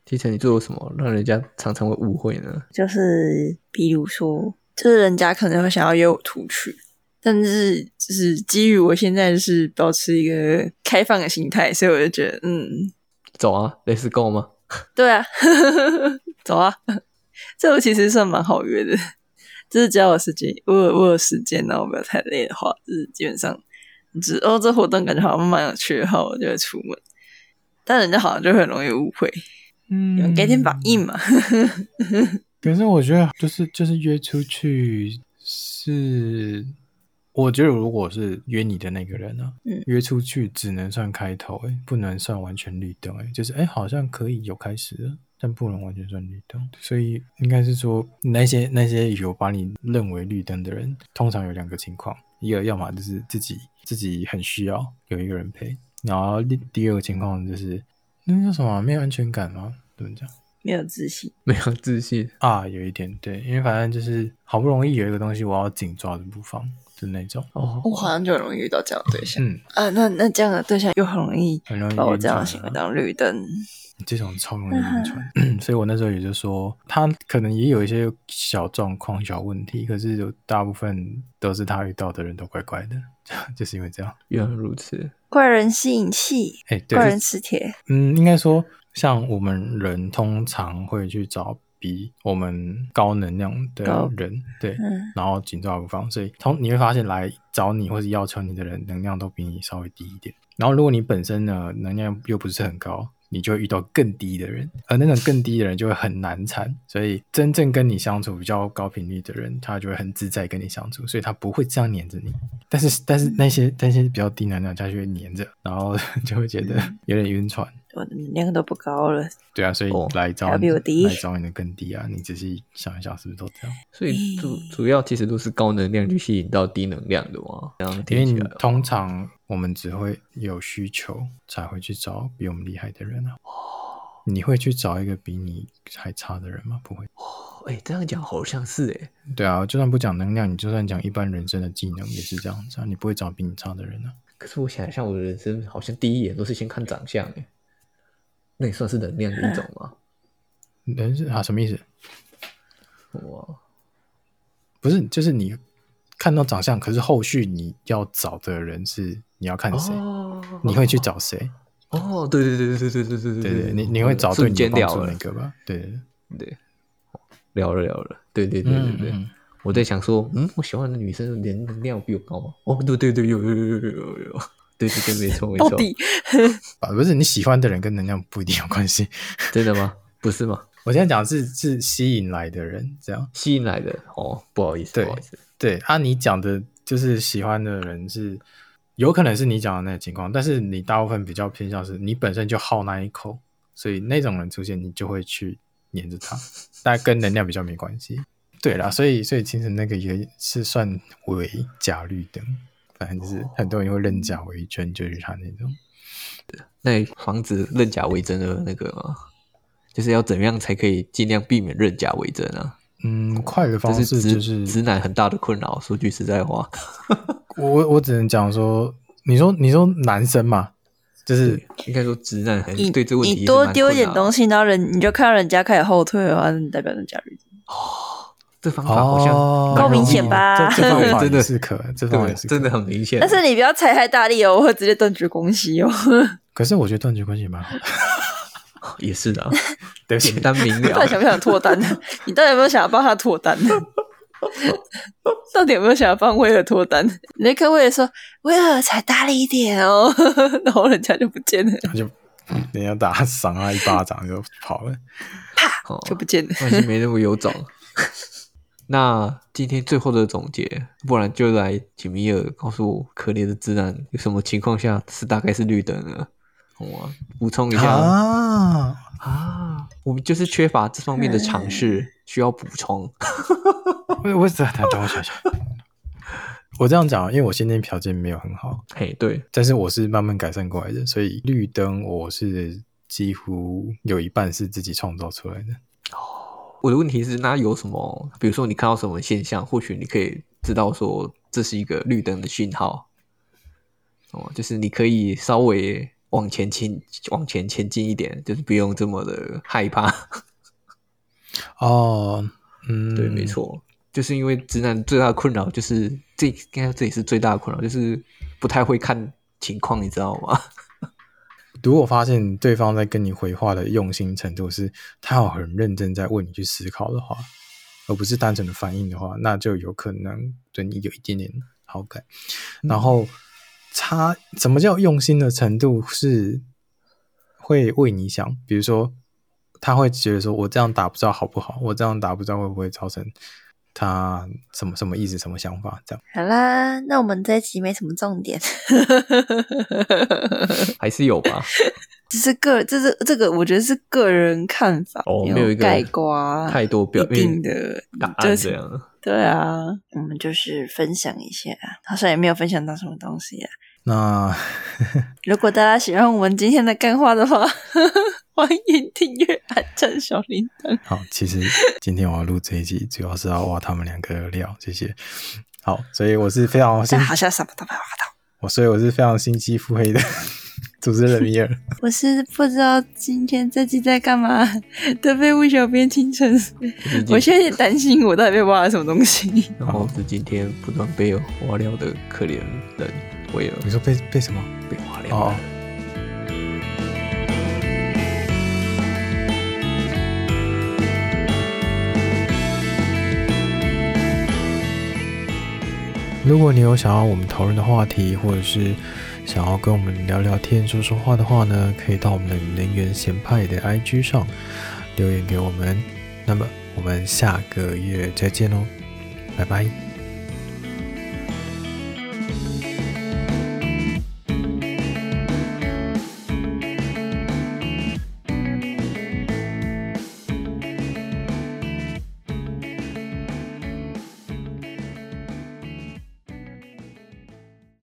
提成，你做了什么让人家常常会误会呢？就是比如说，就是人家可能会想要约我出去，但是就是基于我现在是保持一个开放的心态，所以我就觉得，嗯，走啊，Let's go 吗？对啊，走啊，这个其实算蛮好约的。就是只要有时间，我有我有时间，然后不要太累的话，就是基本上，只哦，这活动感觉好像蛮有趣的话，我就会出门。但人家好像就会很容易误会，嗯，给点反应嘛。可是我觉得，就是就是约出去是，我觉得如果是约你的那个人呢、啊，嗯，约出去只能算开头，诶，不能算完全绿灯，诶，就是诶，好像可以有开始了。但不能完全算绿灯，所以应该是说那些那些有把你认为绿灯的人，通常有两个情况：一个要么就是自己自己很需要有一个人陪，然后第第二个情况就是那叫什么？没有安全感吗？怎么讲？没有自信，没有自信啊，有一点对，因为反正就是好不容易有一个东西我要紧抓着不放的那种。哦，我好像就很容易遇到这样的对象。嗯啊，那那这样的对象又很容易很容易把我这样的行为当绿灯。这种超容易晕船，所以我那时候也就说，他可能也有一些小状况、小问题，可是有大部分都是他遇到的人都怪怪的，就是因为这样。原来如此，怪人吸引器，哎，对，怪人磁铁。嗯，应该说，像我们人通常会去找比我们高能量的人，对，嗯、然后紧抓不放，所以从你会发现来找你或者要求你的人，能量都比你稍微低一点。然后如果你本身呢，能量又不是很高。你就会遇到更低的人，而那种更低的人就会很难缠，所以真正跟你相处比较高频率的人，他就会很自在跟你相处，所以他不会这样黏着你。但是，但是那些那些比较低能量，他就会黏着，然后 就会觉得有点晕船。我的能量都不高了。对啊，所以来找你，哦、来找你的更低啊！你仔细想一想，是不是都这样？所以主主要其实都是高能量去吸引到低能量的嘛。这样，因为你通常我们只会有需求才会去找比我们厉害的人啊。哦，你会去找一个比你还差的人吗？不会。哦，哎，这样讲好像是哎。对啊，就算不讲能量，你就算讲一般人生的技能也是这样子啊。你不会找比你差的人啊。可是我想一下，我的人生好像第一眼都是先看长相哎。那也算是能量的一种吗？能是啊？什么意思？哇，不是，就是你看到长相，可是后续你要找的人是你要看谁？哦、你会去找谁？哦，对对对对对对对对对对，你你会找对你有帮助那个吧？对对对，聊了聊了，对对对对对，我在想说，嗯，我喜欢的女生的能量比我高吗？哦，对对对，有有有有有有。对对对，没错没错。到底 啊，不是你喜欢的人跟能量不一定有关系，真的吗？不是吗？我现在讲的是是吸引来的人，这样吸引来的哦，不好意思，对不好意思，对啊，你讲的就是喜欢的人是有可能是你讲的那个情况，但是你大部分比较偏向是你本身就好那一口，所以那种人出现你就会去黏着他，但跟能量比较没关系。对啦，所以所以其实那个也是算为假绿灯。反正就是很多人会认假为真，就是他那种。对，那防止认假为真的那个吗？就是要怎么样才可以尽量避免认假为真啊？嗯，快的方式就是直男很大的困扰。说句实在话，我我只能讲说，你说你说男生嘛，就是应该说直男很对这个问题，你多丢一点东西，然后人你就看到人家开始后退的话，你代表认假为真。哦。这方法好像够明显吧？这方法 真的是可，这方法真的很明显。但是你不要踩太大力哦，我会直接断绝关系哦。可是我觉得断绝关系蛮好的，也是的，简单明了。到底想不想脱单？你到底有没有想要帮他脱单？到底有没有想要帮威尔脱单？那个威尔说：“威尔踩大力一点哦。”然后人家就不见了，就人家打赏他一巴掌就跑了，啪就不见了。关系没那么有种。那今天最后的总结，不然就来请米尔告诉我，可怜的自然有什么情况下是大概是绿灯呢？我补充一下。啊。啊，我们就是缺乏这方面的尝试，需要补充。我我等等我想想，我这样讲，因为我先天条件没有很好，嘿，对，但是我是慢慢改善过来的，所以绿灯我是几乎有一半是自己创造出来的。我的问题是，那有什么？比如说你看到什么现象，或许你可以知道说这是一个绿灯的讯号。哦，就是你可以稍微往前前往前前进一点，就是不用这么的害怕。哦，嗯，对，没错，就是因为直男最大的困扰就是这，应该这也是最大的困扰，就是不太会看情况，你知道吗？如果发现对方在跟你回话的用心程度是，他有很认真在为你去思考的话，而不是单纯的反应的话，那就有可能对你有一点点好感。嗯、然后。他什么叫用心的程度是会为你想，比如说他会觉得说，我这样打不知道好不好，我这样打不知道会不会造成他什么什么意思、什么想法这样。好啦，那我们这一集没什么重点，还是有吧？这是个，这是这个，我觉得是个人看法，哦，没有一个概括太多表定的答案这样。对啊，我们就是分享一下，好像也没有分享到什么东西啊。那 如果大家喜欢我们今天的干话的话，欢迎订阅、按赞、小铃铛。好，其实今天我要录这一集，主要是要挖他们两个的料，谢谢。好，所以我是非常心，好像什么都没挖到。我所以我是非常心机腹黑的 主持人米尔。我是不知道今天这集在干嘛的废物小编清晨，我现在也担心我到底被挖了什么东西。然后是今天不断被挖料的可怜人。你说被被什么？被挖料。哦。如果你有想要我们讨论的话题，或者是想要跟我们聊聊天、说说话的话呢，可以到我们的能源闲派的 IG 上留言给我们。那么我们下个月再见喽，拜拜。